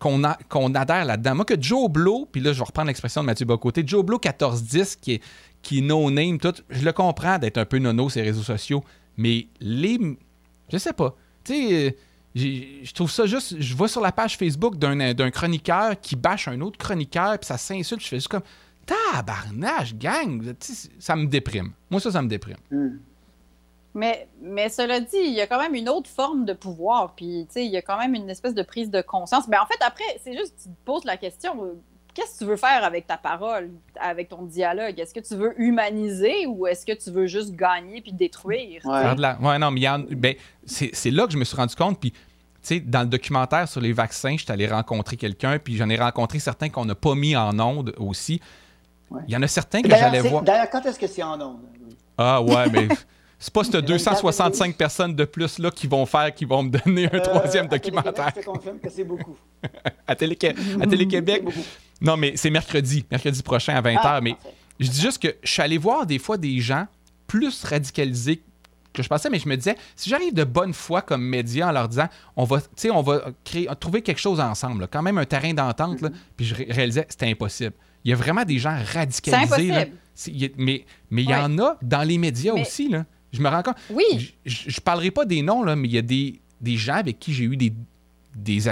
qu'on adhère là-dedans. Moi, que Joe Blow, puis là, je vais reprendre l'expression de Mathieu Bocoté, Joe Blow 1410, qui est, qui no-name, tout, je le comprends d'être un peu nono ces réseaux sociaux, mais les, je sais pas. Tu sais, euh, je trouve ça juste. Je vois sur la page Facebook d'un chroniqueur qui bâche un autre chroniqueur, puis ça s'insulte. Je fais juste comme. tabarnage, gang, ça me déprime. Moi, ça, ça me déprime. Hmm. Mais, mais cela dit, il y a quand même une autre forme de pouvoir, puis il y a quand même une espèce de prise de conscience. Mais en fait, après, c'est juste, tu te poses la question, euh, qu'est-ce que tu veux faire avec ta parole, avec ton dialogue? Est-ce que tu veux humaniser ou est-ce que tu veux juste gagner puis détruire? Ouais, non, mais ben, c'est là que je me suis rendu compte, puis sais, dans le documentaire sur les vaccins, je suis allé rencontrer quelqu'un, puis j'en ai rencontré certains qu'on n'a pas mis en onde aussi. Il y en a certains que j'allais voir. D'ailleurs, quand est-ce que c'est en onde? Ah ouais, mais c'est pas ces 265 personnes de plus là qui vont faire, qui vont me donner un euh, troisième documentaire. Je te confirme que c'est beaucoup. à Télé-Québec. Non, mais c'est mercredi, mercredi prochain à 20h. Ah, mais je dis juste que je suis allé voir des fois des gens plus radicalisés que je pensais, mais je me disais, si j'arrive de bonne foi comme média en leur disant, on va, on va créer, trouver quelque chose ensemble, quand même un terrain d'entente, mm-hmm. puis je réalisais, c'était impossible. Il y a vraiment des gens radicalisés. Là, mais mais il y en a dans les médias aussi. Là. Je me rends compte. Oui. Je ne parlerai pas des noms, là, mais il y a des, des gens avec qui j'ai eu des, des,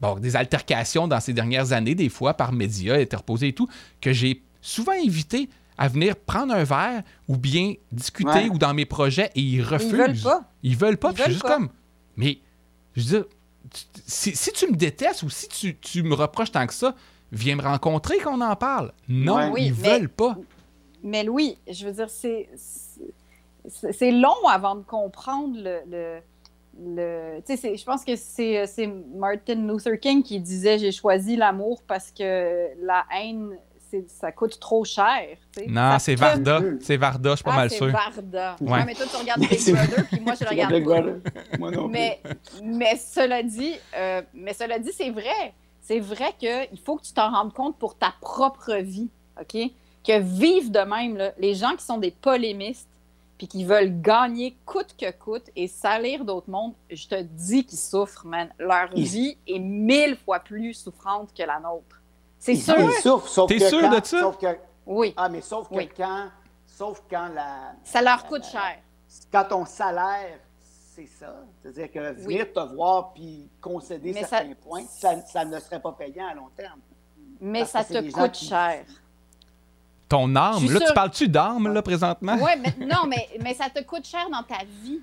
bon, des altercations dans ces dernières années, des fois par médias interposés et tout, que j'ai souvent invité à venir prendre un verre ou bien discuter ou dans mes projets et ils refusent. Ils veulent pas. Ils veulent pas. Ils veulent juste comme. Mais, je veux dire, si, si, tu me détestes ou si tu, tu, me reproches tant que ça, viens me rencontrer qu'on en parle. Non, ils veulent pas. Mais Louis, je veux dire, c'est c'est long avant de comprendre le. le, le je pense que c'est Martin Luther King qui disait J'ai choisi l'amour parce que la haine ça coûte trop cher. Non, c'est Varda. C'est Varda, je suis pas ah, mal sûr. C'est Varda. Ouais. mais toi, tu regardes Big Brother, puis moi, je le regarde pas. Moi non mais, mais cela dit, euh, mais cela dit, c'est vrai. C'est vrai qu'il faut que tu t'en rendes compte pour ta propre vie, OK? Que vivent de même, là, les gens qui sont des polémistes, puis qui veulent gagner coûte que coûte et salir d'autres mondes, je te dis qu'ils souffrent, man. Leur vie est mille fois plus souffrante que la nôtre. C'est sûr. Ils souffrent, sauf T'es sûr de ça? Oui. Ah, mais sauf que quand, sauf quand la... Ça leur coûte cher. Quand ton salaire, c'est ça. C'est-à-dire que venir te voir puis concéder certains points, ça, ne serait pas payant à long terme. Mais ça te coûte cher. Ton âme, là, tu parles-tu d'âme, là, présentement? Oui, mais non, mais, mais ça te coûte cher dans ta vie.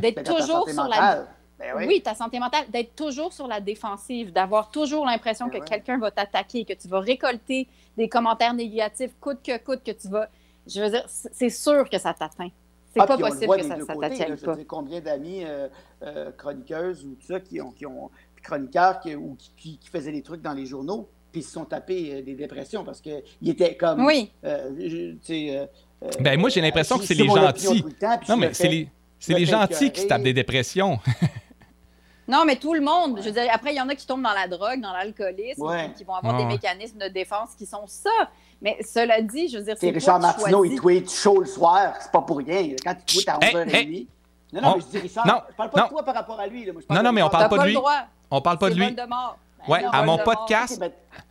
D'être toujours sur la ben oui. ta santé mentale, d'être toujours sur la défensive, d'avoir toujours l'impression ben que quelqu'un va t'attaquer, que tu vas récolter des commentaires négatifs coûte que coûte, que tu vas. Je veux dire, c'est sûr que ça t'atteint. C'est ah, pas possible que ça, ça t'atteigne pas. combien d'amis euh, euh, chroniqueuses ou tout ça qui ont, qui ont chroniqueurs qui, ou qui, qui, faisaient des trucs dans les journaux, puis ils se sont tapés euh, des dépressions parce qu'ils étaient comme. Oui. ben moi, j'ai l'impression que c'est les gentils. non, mais c'est les, les gentils qui se tapent des dépressions. Non, mais tout le monde. Je veux dire, après, il y en a qui tombent dans la drogue, dans l'alcoolisme, qui vont avoir des mécanismes de défense qui sont ça. Mais cela dit, je veux dire, c'est. Richard Martineau, il tweet chaud le soir, c'est pas pour rien. Quand il tweet à 11h30. Non, non, mais je dis Richard, non, je parle pas de toi par rapport à lui. non, non, mais on parle pas de lui. On parle pas de lui. Ouais, à mon podcast,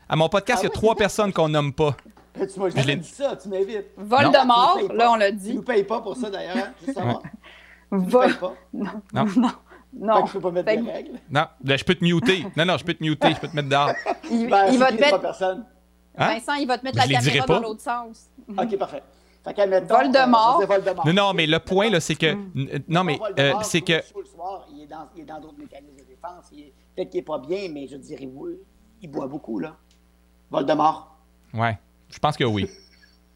à mon podcast, il y a trois personnes qu'on nomme pas. Tu m'as jamais dit ça, tu m'invites. Voldemort, là, on l'a dit. Tu nous payes pas pour ça, d'ailleurs, hein, juste savoir. Vol... pas. Non. non. Non. je peux pas mettre des règles. Non, ben, je peux te muter. Non, non, je peux te muter, je peux te mettre dehors. Il, ben, il va te mettre. Personne. Hein? Vincent, il va te mettre la caméra dans l'autre sens. OK, parfait. Fait qu'elle met Voldemort. Euh, Voldemort. Non, non, mais le point, là, c'est que. Mm. Non, mais euh, c'est que. Soir, il est dans d'autres mécanismes de défense. Peut-être qu'il n'est pas bien, mais je dirais, il, il boit beaucoup, là. Voldemort. Ouais, je pense que oui.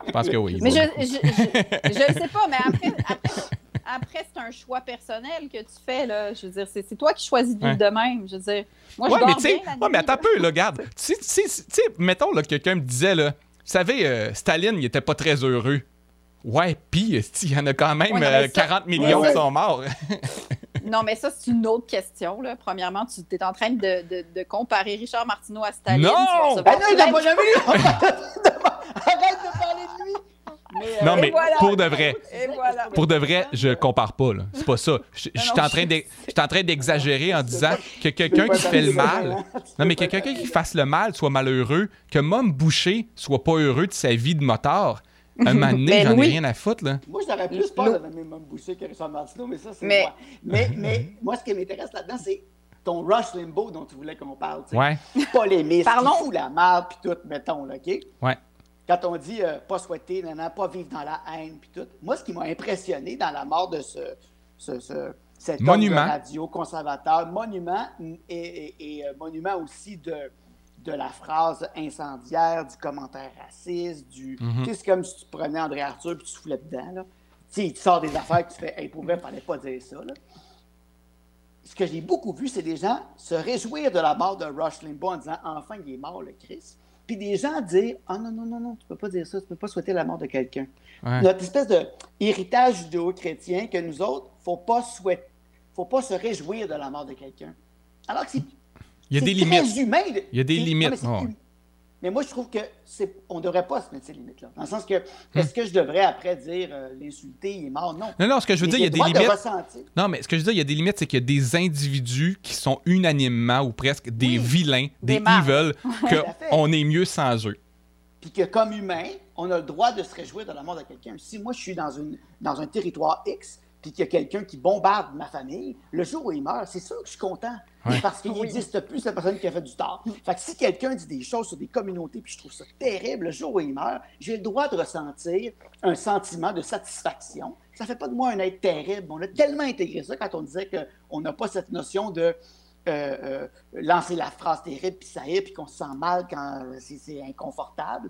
Je pense que oui. Mais je ne sais pas, mais après, après après, c'est un choix personnel que tu fais. Là. Je veux dire, c'est, toi qui choisis de vivre de même. Je veux dire, moi, je ouais, mais bien la ouais, mais attends un peu, là, regarde. Tu sais, mettons que quelqu'un me disait, là, vous savez, euh, Staline, il était pas très heureux. Ouais, pis il y en a quand même 40 euh, millions qui sont morts. non, mais ça, c'est une autre question. Là. Premièrement, tu es en train de, de, de comparer Richard Martineau à Staline. Non! Ben non, il n'a pas jamais eu! Arrête de parler de lui! Euh, non, mais pour de vrai, pour de vrai, je compare pas. C'est pas ça. Je, suis en train d'exagérer en disant que quelqu'un qui fait le mal, non, mais que quelqu'un qui fasse le mal soit malheureux, que Mom Boucher soit pas heureux de sa vie de motard. Un moment donné, j'en ai rien à foutre, là. Moi, j'aurais plus peur de Mom Boucher que Richard Martineau, mais ça, c'est moi. Mais, mais moi, ce qui m'intéresse là-dedans, c'est ton Rush Limbo dont tu voulais qu'on parle. Ouais. Polémiste, Parlons. la merde, puis tout, mettons, là, OK? Ouais. quand on dit pas souhaiter, non, pas vivre dans la haine, puis tout, moi, ce qui m'a impressionné dans la mort de ce, ce, cet monument. radio conservateur, monument et, monument aussi de, de la phrase incendiaire, du commentaire raciste, du. Tu sais, c'est comme si tu prenais André Arthur et tu soufflais dedans, là. Tu sais, il te sort des affaires que tu fais, hey, pour vrai, fallait pas dire ça, là ce que j'ai beaucoup vu, c'est des gens se réjouir de la mort de Rush Limbaugh en disant enfin il est mort, le Christ. Puis des gens dire Ah non, non, non, non, tu peux pas dire ça, tu peux pas souhaiter la mort de quelqu'un. Notre espèce d'héritage judéo-chrétien que nous autres, faut pas souhaiter, faut pas se réjouir de la mort de quelqu'un. Alors que c'est. Il y a des limites. Humain il y a des limites. Mais moi, je trouve que c'est, on ne devrait pas se mettre ces limites-là. Dans le sens que, hmm. est-ce que je devrais après dire euh, l'insulter, il est mort? Non. Non, non, ce que je veux dire, il y a des limites. non, mais ce que je veux dire, il y a des limites, c'est qu'il y a des individus qui sont unanimement ou presque des vilains, des, evils, qu'on est mieux sans eux. Puis que comme humain, on a le droit de se réjouir de la mort de quelqu'un. Si moi, je suis dans, une, dans un territoire X, puis qu'il y a quelqu'un qui bombarde ma famille, le jour où il meurt, c'est sûr que je suis content. Parce qu'il n'existe plus cette personne qui a fait du tort. Fait que si quelqu'un dit des choses sur des communautés, puis je trouve ça terrible, le jour où il meurt, j'ai le droit de ressentir un sentiment de satisfaction. Ça fait pas de moi un être terrible. On a tellement intégré ça quand on disait qu'on n'a pas cette notion de euh, euh, lancer la phrase terrible, puis ça y est, puis qu'on se sent mal quand c'est inconfortable.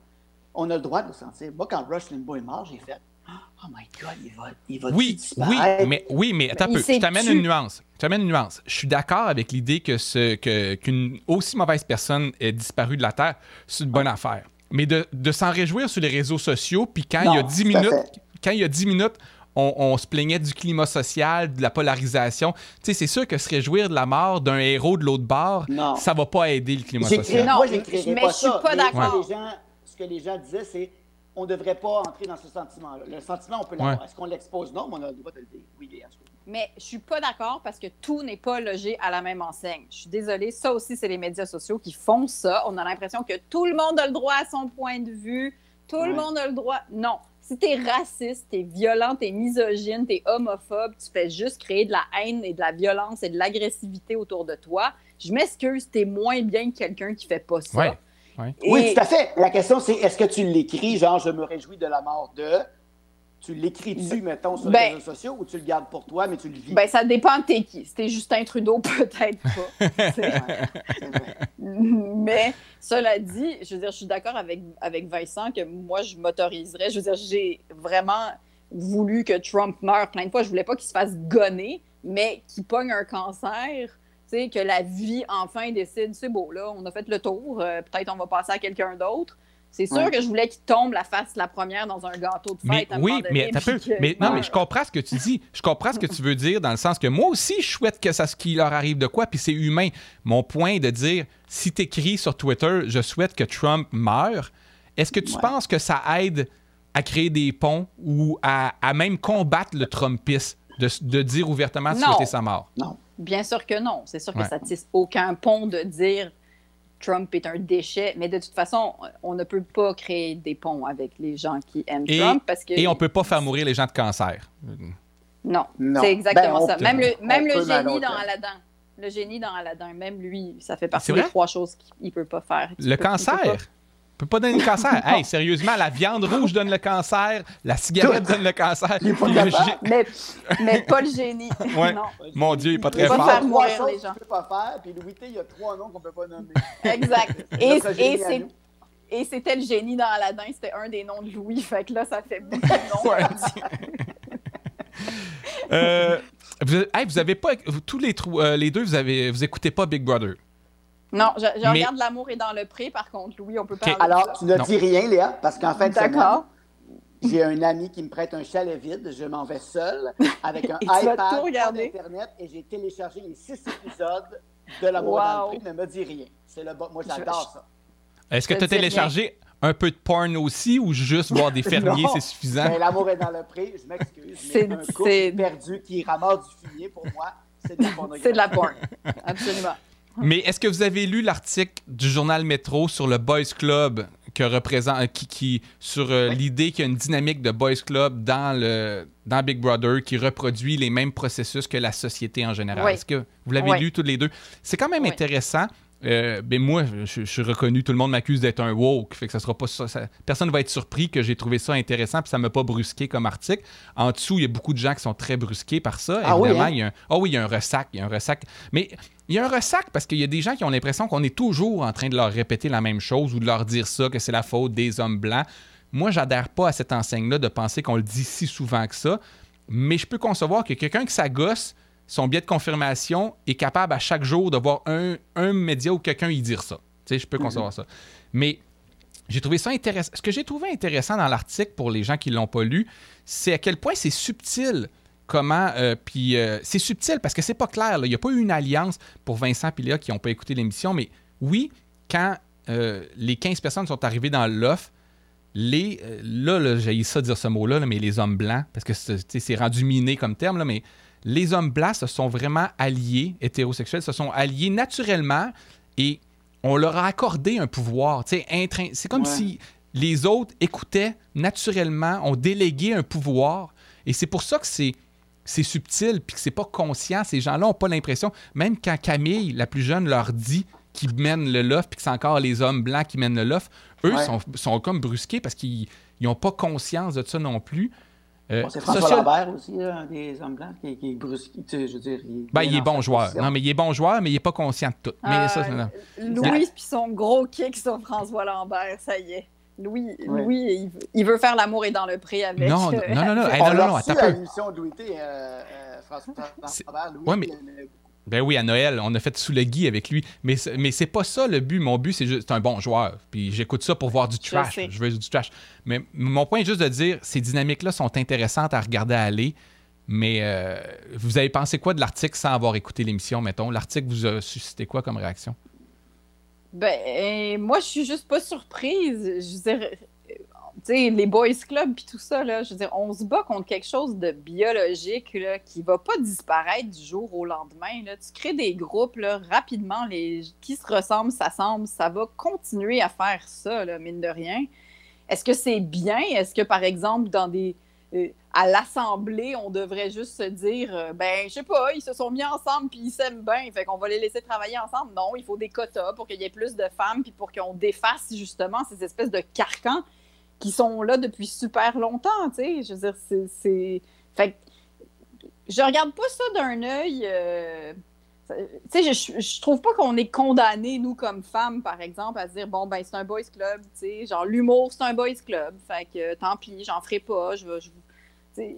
On a le droit de le sentir. Moi, quand Rush Limbaugh est mort, j'ai fait Oh my God, il va, il va oui, oui, mais oui, mais attends un peu. Je t'amène une nuance. Je t'amène une nuance. Je suis d'accord avec l'idée que ce que qu'une aussi mauvaise personne ait disparu de la terre, c'est une bonne affaire. Mais de, de s'en réjouir sur les réseaux sociaux, puis quand il y a 10 minutes, quand il y a 10 minutes, on, on, se plaignait du climat social, de la polarisation. Tu sais, c'est sûr que se réjouir de la mort d'un héros de l'autre bord, ça va pas aider le climat social. Non, mais je suis pas d'accord. Ce que les gens disaient, c'est on ne devrait pas entrer dans ce sentiment-là. Le sentiment, on peut l'avoir. Est-ce qu'on l'expose? Non, mais on a le droit de le dire. Oui, bien sûr. Mais je suis pas d'accord parce que tout n'est pas logé à la même enseigne. Je suis désolée, ça aussi, c'est les médias sociaux qui font ça. On a l'impression que tout le monde a le droit à son point de vue. Tout le monde a le droit. Non. Si tu es raciste, tu es violent, tu es misogyne, tu es homophobe, tu fais juste créer de la haine et de la violence et de l'agressivité autour de toi, je m'excuse, tu es moins bien que quelqu'un qui fait pas ça. Oui, tout à fait. La question, c'est est-ce que tu l'écris, genre, je me réjouis de la mort de? Tu l'écris-tu, mettons, sur les ben- réseaux sociaux ou tu le gardes pour toi, mais tu le vis? Ben, ça dépend de t'es qui. C'était Justin Trudeau, peut-être pas. mais cela dit, je veux dire, je suis d'accord avec, avec Vincent que moi, je m'autoriserais. Je veux dire, j'ai vraiment voulu que Trump meure plein de fois. Je voulais pas qu'il se fasse gonner, mais qu'il pogne un cancer que la vie enfin décide, c'est beau, là, on a fait le tour, euh, peut-être on va passer à quelqu'un d'autre. C'est sûr que je voulais qu'il tombe la face la première dans un gâteau de fête. Mais, oui, mais, peu, mais non, mais je comprends ce que tu dis. Je comprends ce que tu veux dire dans le sens que moi aussi, je souhaite que ça ce qui leur arrive de quoi, puis c'est humain. Mon point est de dire, si tu écris sur Twitter, je souhaite que Trump meure, est-ce que tu penses que ça aide à créer des ponts ou à, même combattre le Trumpisme, de, de dire ouvertement souhaiter sa mort? Non. Bien sûr que non. C'est sûr que ça tisse aucun pont de dire Trump est un déchet, mais de toute façon, on ne peut pas créer des ponts avec les gens qui aiment Trump parce que... Et on ne peut pas faire mourir les gens de cancer. Non, c'est exactement ben, ça. Même le, même le génie dans Aladdin. Le génie dans Aladdin, même lui, ça fait partie des trois choses qu'il ne peut pas faire. le cancer? Peut pas donner le cancer. hey, sérieusement, la viande rouge donne le cancer, la cigarette donne le cancer. mais, mais, pas le génie. Ouais. Non. Mon Dieu, il n'est pas très fort. pas faire mourir les gens. peut pas faire, puis Louis T, il y a trois noms qu'on ne peut pas nommer. Exact. et, et Et c'était le génie dans Aladdin, c'était un des noms de Louis, fait que là, ça fait beaucoup de noms. euh, vous, hey, vous avez pas, tous les, euh, les deux, vous avez, vous écoutez pas Big Brother. Non, je, regarde L'amour est dans le pré, par contre, Louis, on peut pas. Alors, tu ne dis rien, Léa, parce qu'en fait, D'accord. J'ai un ami qui me prête un chalet vide. Je m'en vais seul avec un iPad, un Internet, et j'ai téléchargé les six épisodes de L'amour wow. dans le pré. Ne me dis rien. C'est le Moi, j'adore ça. Est-ce que tu as téléchargé un peu de porn aussi ou juste voir des fermiers, c'est suffisant? Ben, l'amour est dans le pré, je m'excuse. C'est un couple perdu qui ramasse du fumier pour moi. C'est de la porn. C'est de la porn. Absolument. Mais est-ce que vous avez lu l'article du journal Métro sur le Boys Club que représente, euh, qui, sur euh, l'idée qu'il y a une dynamique de Boys Club dans, le, dans Big Brother qui reproduit les mêmes processus que la société en général? Est-ce que vous l'avez lu tous les deux? C'est quand même intéressant. Euh, ben moi, je, suis reconnu, tout le monde m'accuse d'être un woke, fait que ça sera pas ça, Personne ne va être surpris que j'ai trouvé ça intéressant, puis ça m'a pas brusqué comme article. En dessous, il y a beaucoup de gens qui sont très brusqués par ça. Ah Évidemment, oui, hein? il y a un, oh oui, il y a un ressac, il y a un ressac. Mais il y a un ressac parce qu'il y a des gens qui ont l'impression qu'on est toujours en train de leur répéter la même chose ou de leur dire ça, que c'est la faute des hommes blancs. Moi, j'adhère pas à cette enseigne-là de penser qu'on le dit si souvent que ça, mais je peux concevoir que quelqu'un qui s'agosse son biais de confirmation est capable à chaque jour de voir un, média ou quelqu'un y dire ça. Tu sais, je peux concevoir ça. Mais j'ai trouvé ça intéressant. Ce que j'ai trouvé intéressant dans l'article pour les gens qui ne l'ont pas lu, c'est à quel point c'est subtil comment. Euh, puis euh, c'est subtil parce que c'est pas clair. Il n'y a pas eu une alliance pour Vincent et Léa qui n'ont pas écouté l'émission, mais oui, quand euh, les 15 personnes sont arrivées dans l'offre, les. là, j'ai ça dire ce mot-là, mais les hommes blancs, parce que c'est rendu miné comme terme, là, mais les hommes blancs se sont vraiment alliés, hétérosexuels, se sont alliés naturellement et on leur a accordé un pouvoir. C'est comme si les autres écoutaient naturellement, ont délégué un pouvoir. Et c'est pour ça que c'est c'est subtil puis que c'est pas conscient. Ces gens-là n'ont pas l'impression, même quand Camille, la plus jeune, leur dit qu'ils mènent le loft puis que c'est encore les hommes blancs qui mènent le loft, eux sont, sont, comme brusqués parce qu'ils n'ont pas conscience de ça non plus. Euh, c'est François Lambert aussi, un des hommes blancs, qui, est brusque. je veux dire, il, ben, il est bon joueur. Non, mais il est bon joueur, mais il n'est pas conscient de tout. mais ça, euh, Louis, puis son gros kick sur François Lambert, ça y est. Louis, Louis il, veut faire l'amour et dans le pré avec. Non, non, non, non, non, non, non, euh, Louis, ouais, mais... Ben oui, à Noël, on a fait sous le gui avec lui. Mais, mais c'est pas ça le but. Mon but, c'est juste un bon joueur. Puis j'écoute ça pour voir du trash. Je, veux du trash. Mais mon point est juste de dire ces dynamiques-là sont intéressantes à regarder aller. Mais euh, vous avez pensé quoi de l'article sans avoir écouté l'émission, mettons? L'article vous a suscité quoi comme réaction? Ben, moi, je suis juste pas surprise. Je veux dire, les boys club puis tout ça, là, je veux dire, on se bat contre quelque chose de biologique là, qui va pas disparaître du jour au lendemain. Là. Tu crées des groupes là, rapidement, les qui se ressemblent, s'assemblent, ça va continuer à faire ça, là, mine de rien. Est-ce que c'est bien? Est-ce que, par exemple, dans des euh, à l'Assemblée, on devrait juste se dire, euh, ben, je sais pas, ils se sont mis ensemble puis ils s'aiment bien, fait qu'on va les laisser travailler ensemble? Non, il faut des quotas pour qu'il y ait plus de femmes puis pour qu'on défasse justement ces espèces de carcans qui sont là depuis super longtemps, tu sais. Je veux dire, c'est... Fait je regarde pas ça d'un œil... Euh, je, je trouve pas qu'on est condamné, nous, comme femmes, par exemple, à dire, bon, ben, c'est un boys club, tu sais, genre, l'humour, c'est un boys club, fait que tant pis, j'en ferai pas, je, je,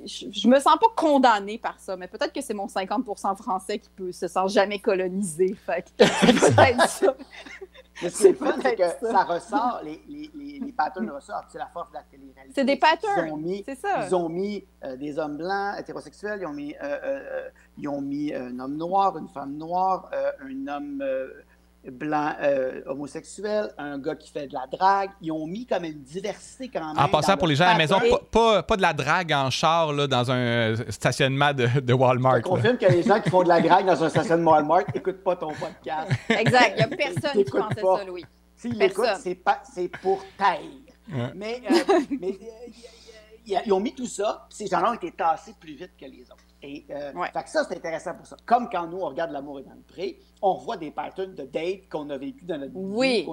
je, me sens pas condamnée par ça, mais peut-être que c'est mon 50% français qui peut se sent jamais colonisé, fait que peut-être ça. Mais c'est fun, c'est que ça. ressort, les, les, les, patterns ressortent. C'est la force de la télé-réalité. C'est des patterns. C'est ça. Ils ont mis euh, des hommes blancs, hétérosexuels, ils ont mis, euh, euh, ils ont mis un homme noir, une femme noire, un homme blanc euh, homosexuel, un gars qui fait de la drague. Ils ont mis comme une diversité quand même. En passant pour les gens à la maison, pas, pas, de la drague en char là, dans un stationnement de, de Walmart. Je confirme que les gens qui font de la drague dans un stationnement Walmart n'écoutent pas ton podcast. Exact. Il n'y a personne qui pensait ça, Louis. S'ils l'écoutent, c'est pour taille. Mais, euh, mais euh, ils ont mis tout ça, ces gens-là ont été tassés plus vite que les autres. Et euh, fait que ça, c'est intéressant pour ça. Comme quand nous, on regarde L'amour est dans le pré, on voit des patterns de date qu'on a vécu dans notre vie.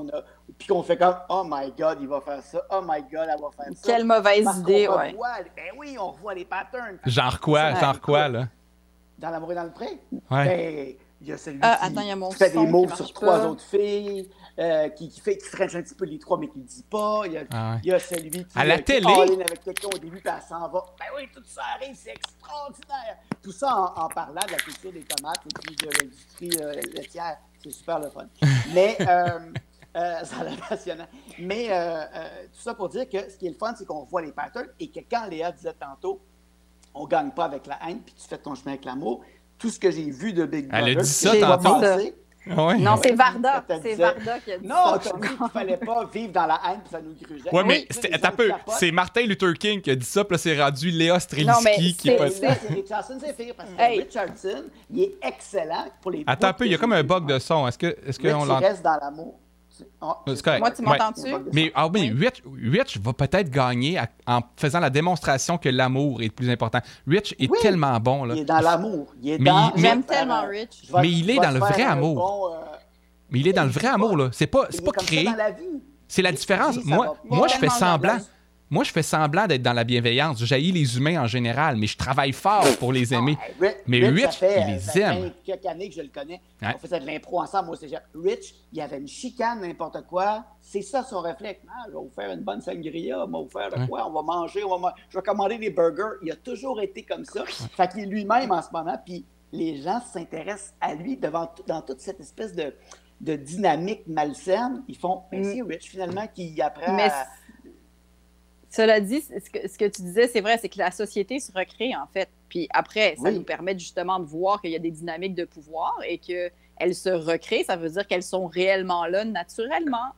puis qu'on fait comme Oh my God, il va faire ça. Oh my God, elle va faire ça. Quelle mauvaise idée, ouais. Ben oui, on revoit les patterns. Genre quoi, genre quoi, là? Dans L'amour est dans le pré? Ouais. Ben, il y a celui ah, qui, attends, y a mon fait des mots sur trois autres filles. Euh, qui, qui, fait, qui un petit peu les trois, mais qui ne dit pas. Il y a, ah il y a celui qui, à la euh, télé? avec quelqu'un au début, puis elle s'en va. Ben oui, tout ça arrive, c'est extraordinaire. Tout ça en, parlant de la culture des tomates et puis de l'industrie euh, laitière. C'est super le fun. Mais, euh, ça a l'air passionnant. Mais tout ça pour dire que ce qui est le fun, c'est qu'on voit les patterns et que quand Léa disait tantôt, on ne gagne pas avec la haine, puis tu fais ton chemin avec l'amour, tout ce que j'ai vu de Big Brother, Elle a dit ça tantôt. Ah non, c'est Varda. C'est Varda qui a dit non, ça. Non, qu'il ne fallait pas vivre dans la haine, puis ça nous grugeait. Ouais, mais un peu. C'est Martin Luther King qui a dit ça, puis là, c'est rendu Léa Streliski qui est C'est Richardson Zephyr, parce que Richardson, il est excellent pour les. Attends un peu, il y a comme un bug de son. Est-ce qu'on est l'entend? reste dans l'amour. Oh, Moi, tu m'entends-tu? Mais, ah, oui. Rich, va peut-être gagner en faisant la démonstration que l'amour est le plus important. Rich est tellement bon. Là. Il est dans l'amour. J'aime tellement Rich. Mais il est dans le vrai amour. Euh, Mais il est dans le vrai amour, là. C'est pas, c'est pas créé. C'est la différence. Moi, moi je fais semblant. Moi, je fais semblant d'être dans la bienveillance. J'haïs les humains en général, mais je travaille fort pour les aimer. mais Rich, il les aime. quelques années que je le connais. On faisait de l'impro ensemble. Moi, c'est Rich, il y avait une chicane, n'importe quoi. C'est ça son réflexe. Ah, je vais vous faire une bonne sangria, on va vous faire de quoi? On va manger, on va je vais commander des burgers. Il a toujours été comme ça. Fait qu'il est lui-même en ce moment. Puis les gens s'intéressent à lui devant, dans toute cette espèce de, de dynamique malsaine. Ils font, mais c'est mm. Rich finalement qui apprend à cela dit, ce que, ce que tu disais, c'est vrai, c'est que la société se recrée, en fait. Puis après, ça nous permet justement de voir qu'il y a des dynamiques de pouvoir et qu'elles se recréent. Ça veut dire qu'elles sont réellement là naturellement.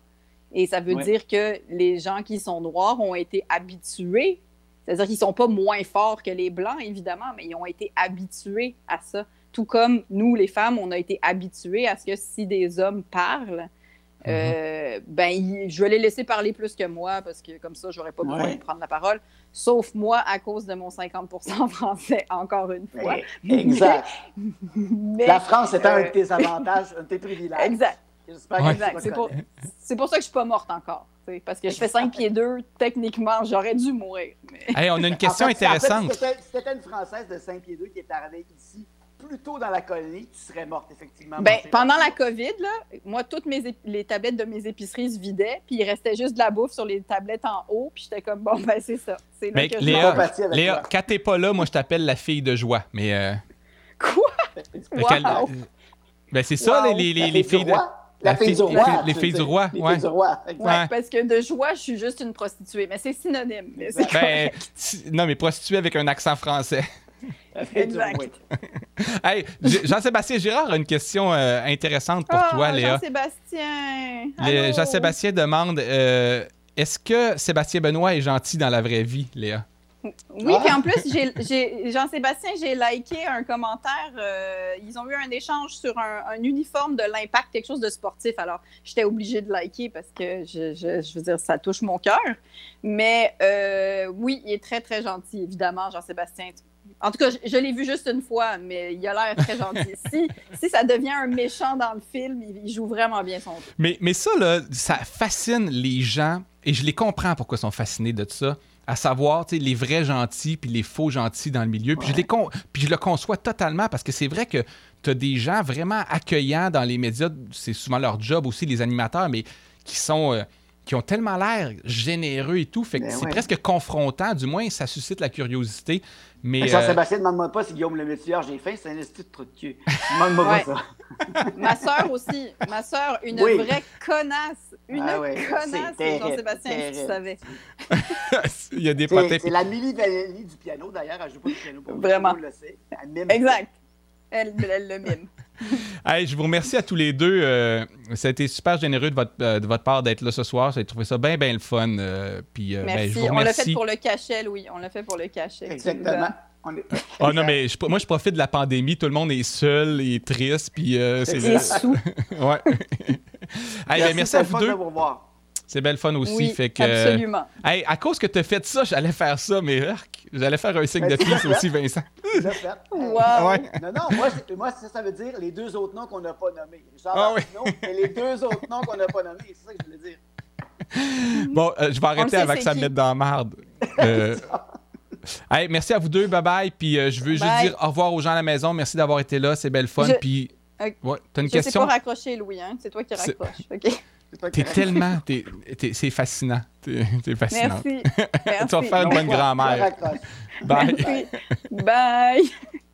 Et ça veut dire que les gens qui sont noirs ont été habitués. C'est-à-dire qu'ils ne sont pas moins forts que les blancs, évidemment, mais ils ont été habitués à ça. Tout comme nous, les femmes, on a été habitués à ce que si des hommes parlent, euh, ben, je vais les laisser parler plus que moi parce que comme ça, j'aurais pas besoin de prendre la parole. Sauf moi, à cause de mon 50% français, encore une fois. exact. la France est un de euh, tes avantages, un de tes privilèges. Exact. C'est pour, pour, ça que je suis pas morte encore. Parce que je fais 5 pieds 2, techniquement, j'aurais dû mourir. on a une question intéressante. C'était une Française de 5 pieds 2 qui est arrivée plus tôt dans la colonie, tu serais morte, effectivement. Ben, pendant la COVID, là, moi, toutes mes les tablettes de mes épiceries se vidaient, puis il restait juste de la bouffe sur les tablettes en haut, puis j'étais comme, bon, ben, c'est ça. C'est là que Léa, je Léa quand t'es pas là, moi, je t'appelle la fille de joie, mais... Euh... Quoi? Wow. Ben, c'est ça, les, les, les filles de... La, fille, du roi. Les, filles du roi, ouais. du roi, ouais. parce que de joie, je suis juste une prostituée, mais c'est synonyme. Mais ben, non, mais prostituée avec un accent français. Exact. hey, Jean-Sébastien Girard a une question euh, intéressante pour oh, toi, Léa. Jean-Sébastien. Jean-Sébastien demande euh, est-ce que Sébastien Benoît est gentil dans la vraie vie, Léa? Oui, puis en plus, Jean-Sébastien, j'ai liké un commentaire. Euh, ils ont eu un échange sur un, uniforme de l'impact, quelque chose de sportif. Alors, j'étais obligée de liker parce que je, je, veux dire, ça touche mon cœur. Mais oui, il est très, très gentil, évidemment, Jean-Sébastien. En tout cas, je, l'ai vu juste une fois, mais il a l'air très gentil. si, si ça devient un méchant dans le film, il, joue vraiment bien son jeu. Mais, mais ça, là, ça fascine les gens, et je les comprends pourquoi ils sont fascinés de ça, à savoir les vrais gentils puis les faux gentils dans le milieu. Puis, je, les puis je le conçois totalement parce que c'est vrai que tu as des gens vraiment accueillants dans les médias, c'est souvent leur job aussi, les animateurs, mais qui sont... Euh, qui ont tellement l'air généreux et tout. Fait que ben c'est presque confrontant, du moins, ça suscite la curiosité. Mais. Jean-Sébastien, euh, demande-moi pas si Guillaume le métier, j'ai faim, c'est un institut de trou de cul. Demande-moi pas ça. Ma soeur aussi. Ma soeur, une vraie connasse. Une ah connasse, Jean-Sébastien, si tu savais? Il y a des C'est la Millie Vanelli du piano, d'ailleurs. Elle joue pas du piano pour Vraiment. le sait. Exact. Elle, elle le mime. je vous remercie à tous les deux. Euh, ça a été super généreux de votre, euh, de votre part d'être là ce soir. J'ai trouvé ça bien, bien le fun. Euh, puis, ben, Merci. je vous On l'a fait pour le cachet, Louis. On l'a fait pour le cachet. Exactement. Oh non, mais moi, je profite de la pandémie. Tout le monde est seul et triste. Puis, c'est sous. ouais. Ben, merci, à vous deux. C'est belle fun aussi. Oui, fait que, absolument. Hey, à cause que tu as fait ça, j'allais faire ça, mais j'allais faire un signe de plus aussi, Vincent. Wow. Ouais. Non, non, moi, moi ça, ça veut dire les deux autres noms qu'on n'a pas nommés. Genre ah, oui. mais les deux autres noms qu'on n'a pas nommés, c'est ça que je voulais dire. Bon, euh, je vais arrêter avant que ça me mette dans la marde. Euh, hey, merci à vous deux, bye bye. Puis euh, je veux juste dire au revoir aux gens à la maison. Merci d'avoir été là, c'est belle fun. Puis, ouais, t'as une je question? sais pas raccrocher, Louis. Hein? C'est toi qui raccroches. OK? T'es tellement. c'est fascinant. T'es fascinant. Merci. tu vas faire une bonne grand-mère. Bye. Bye.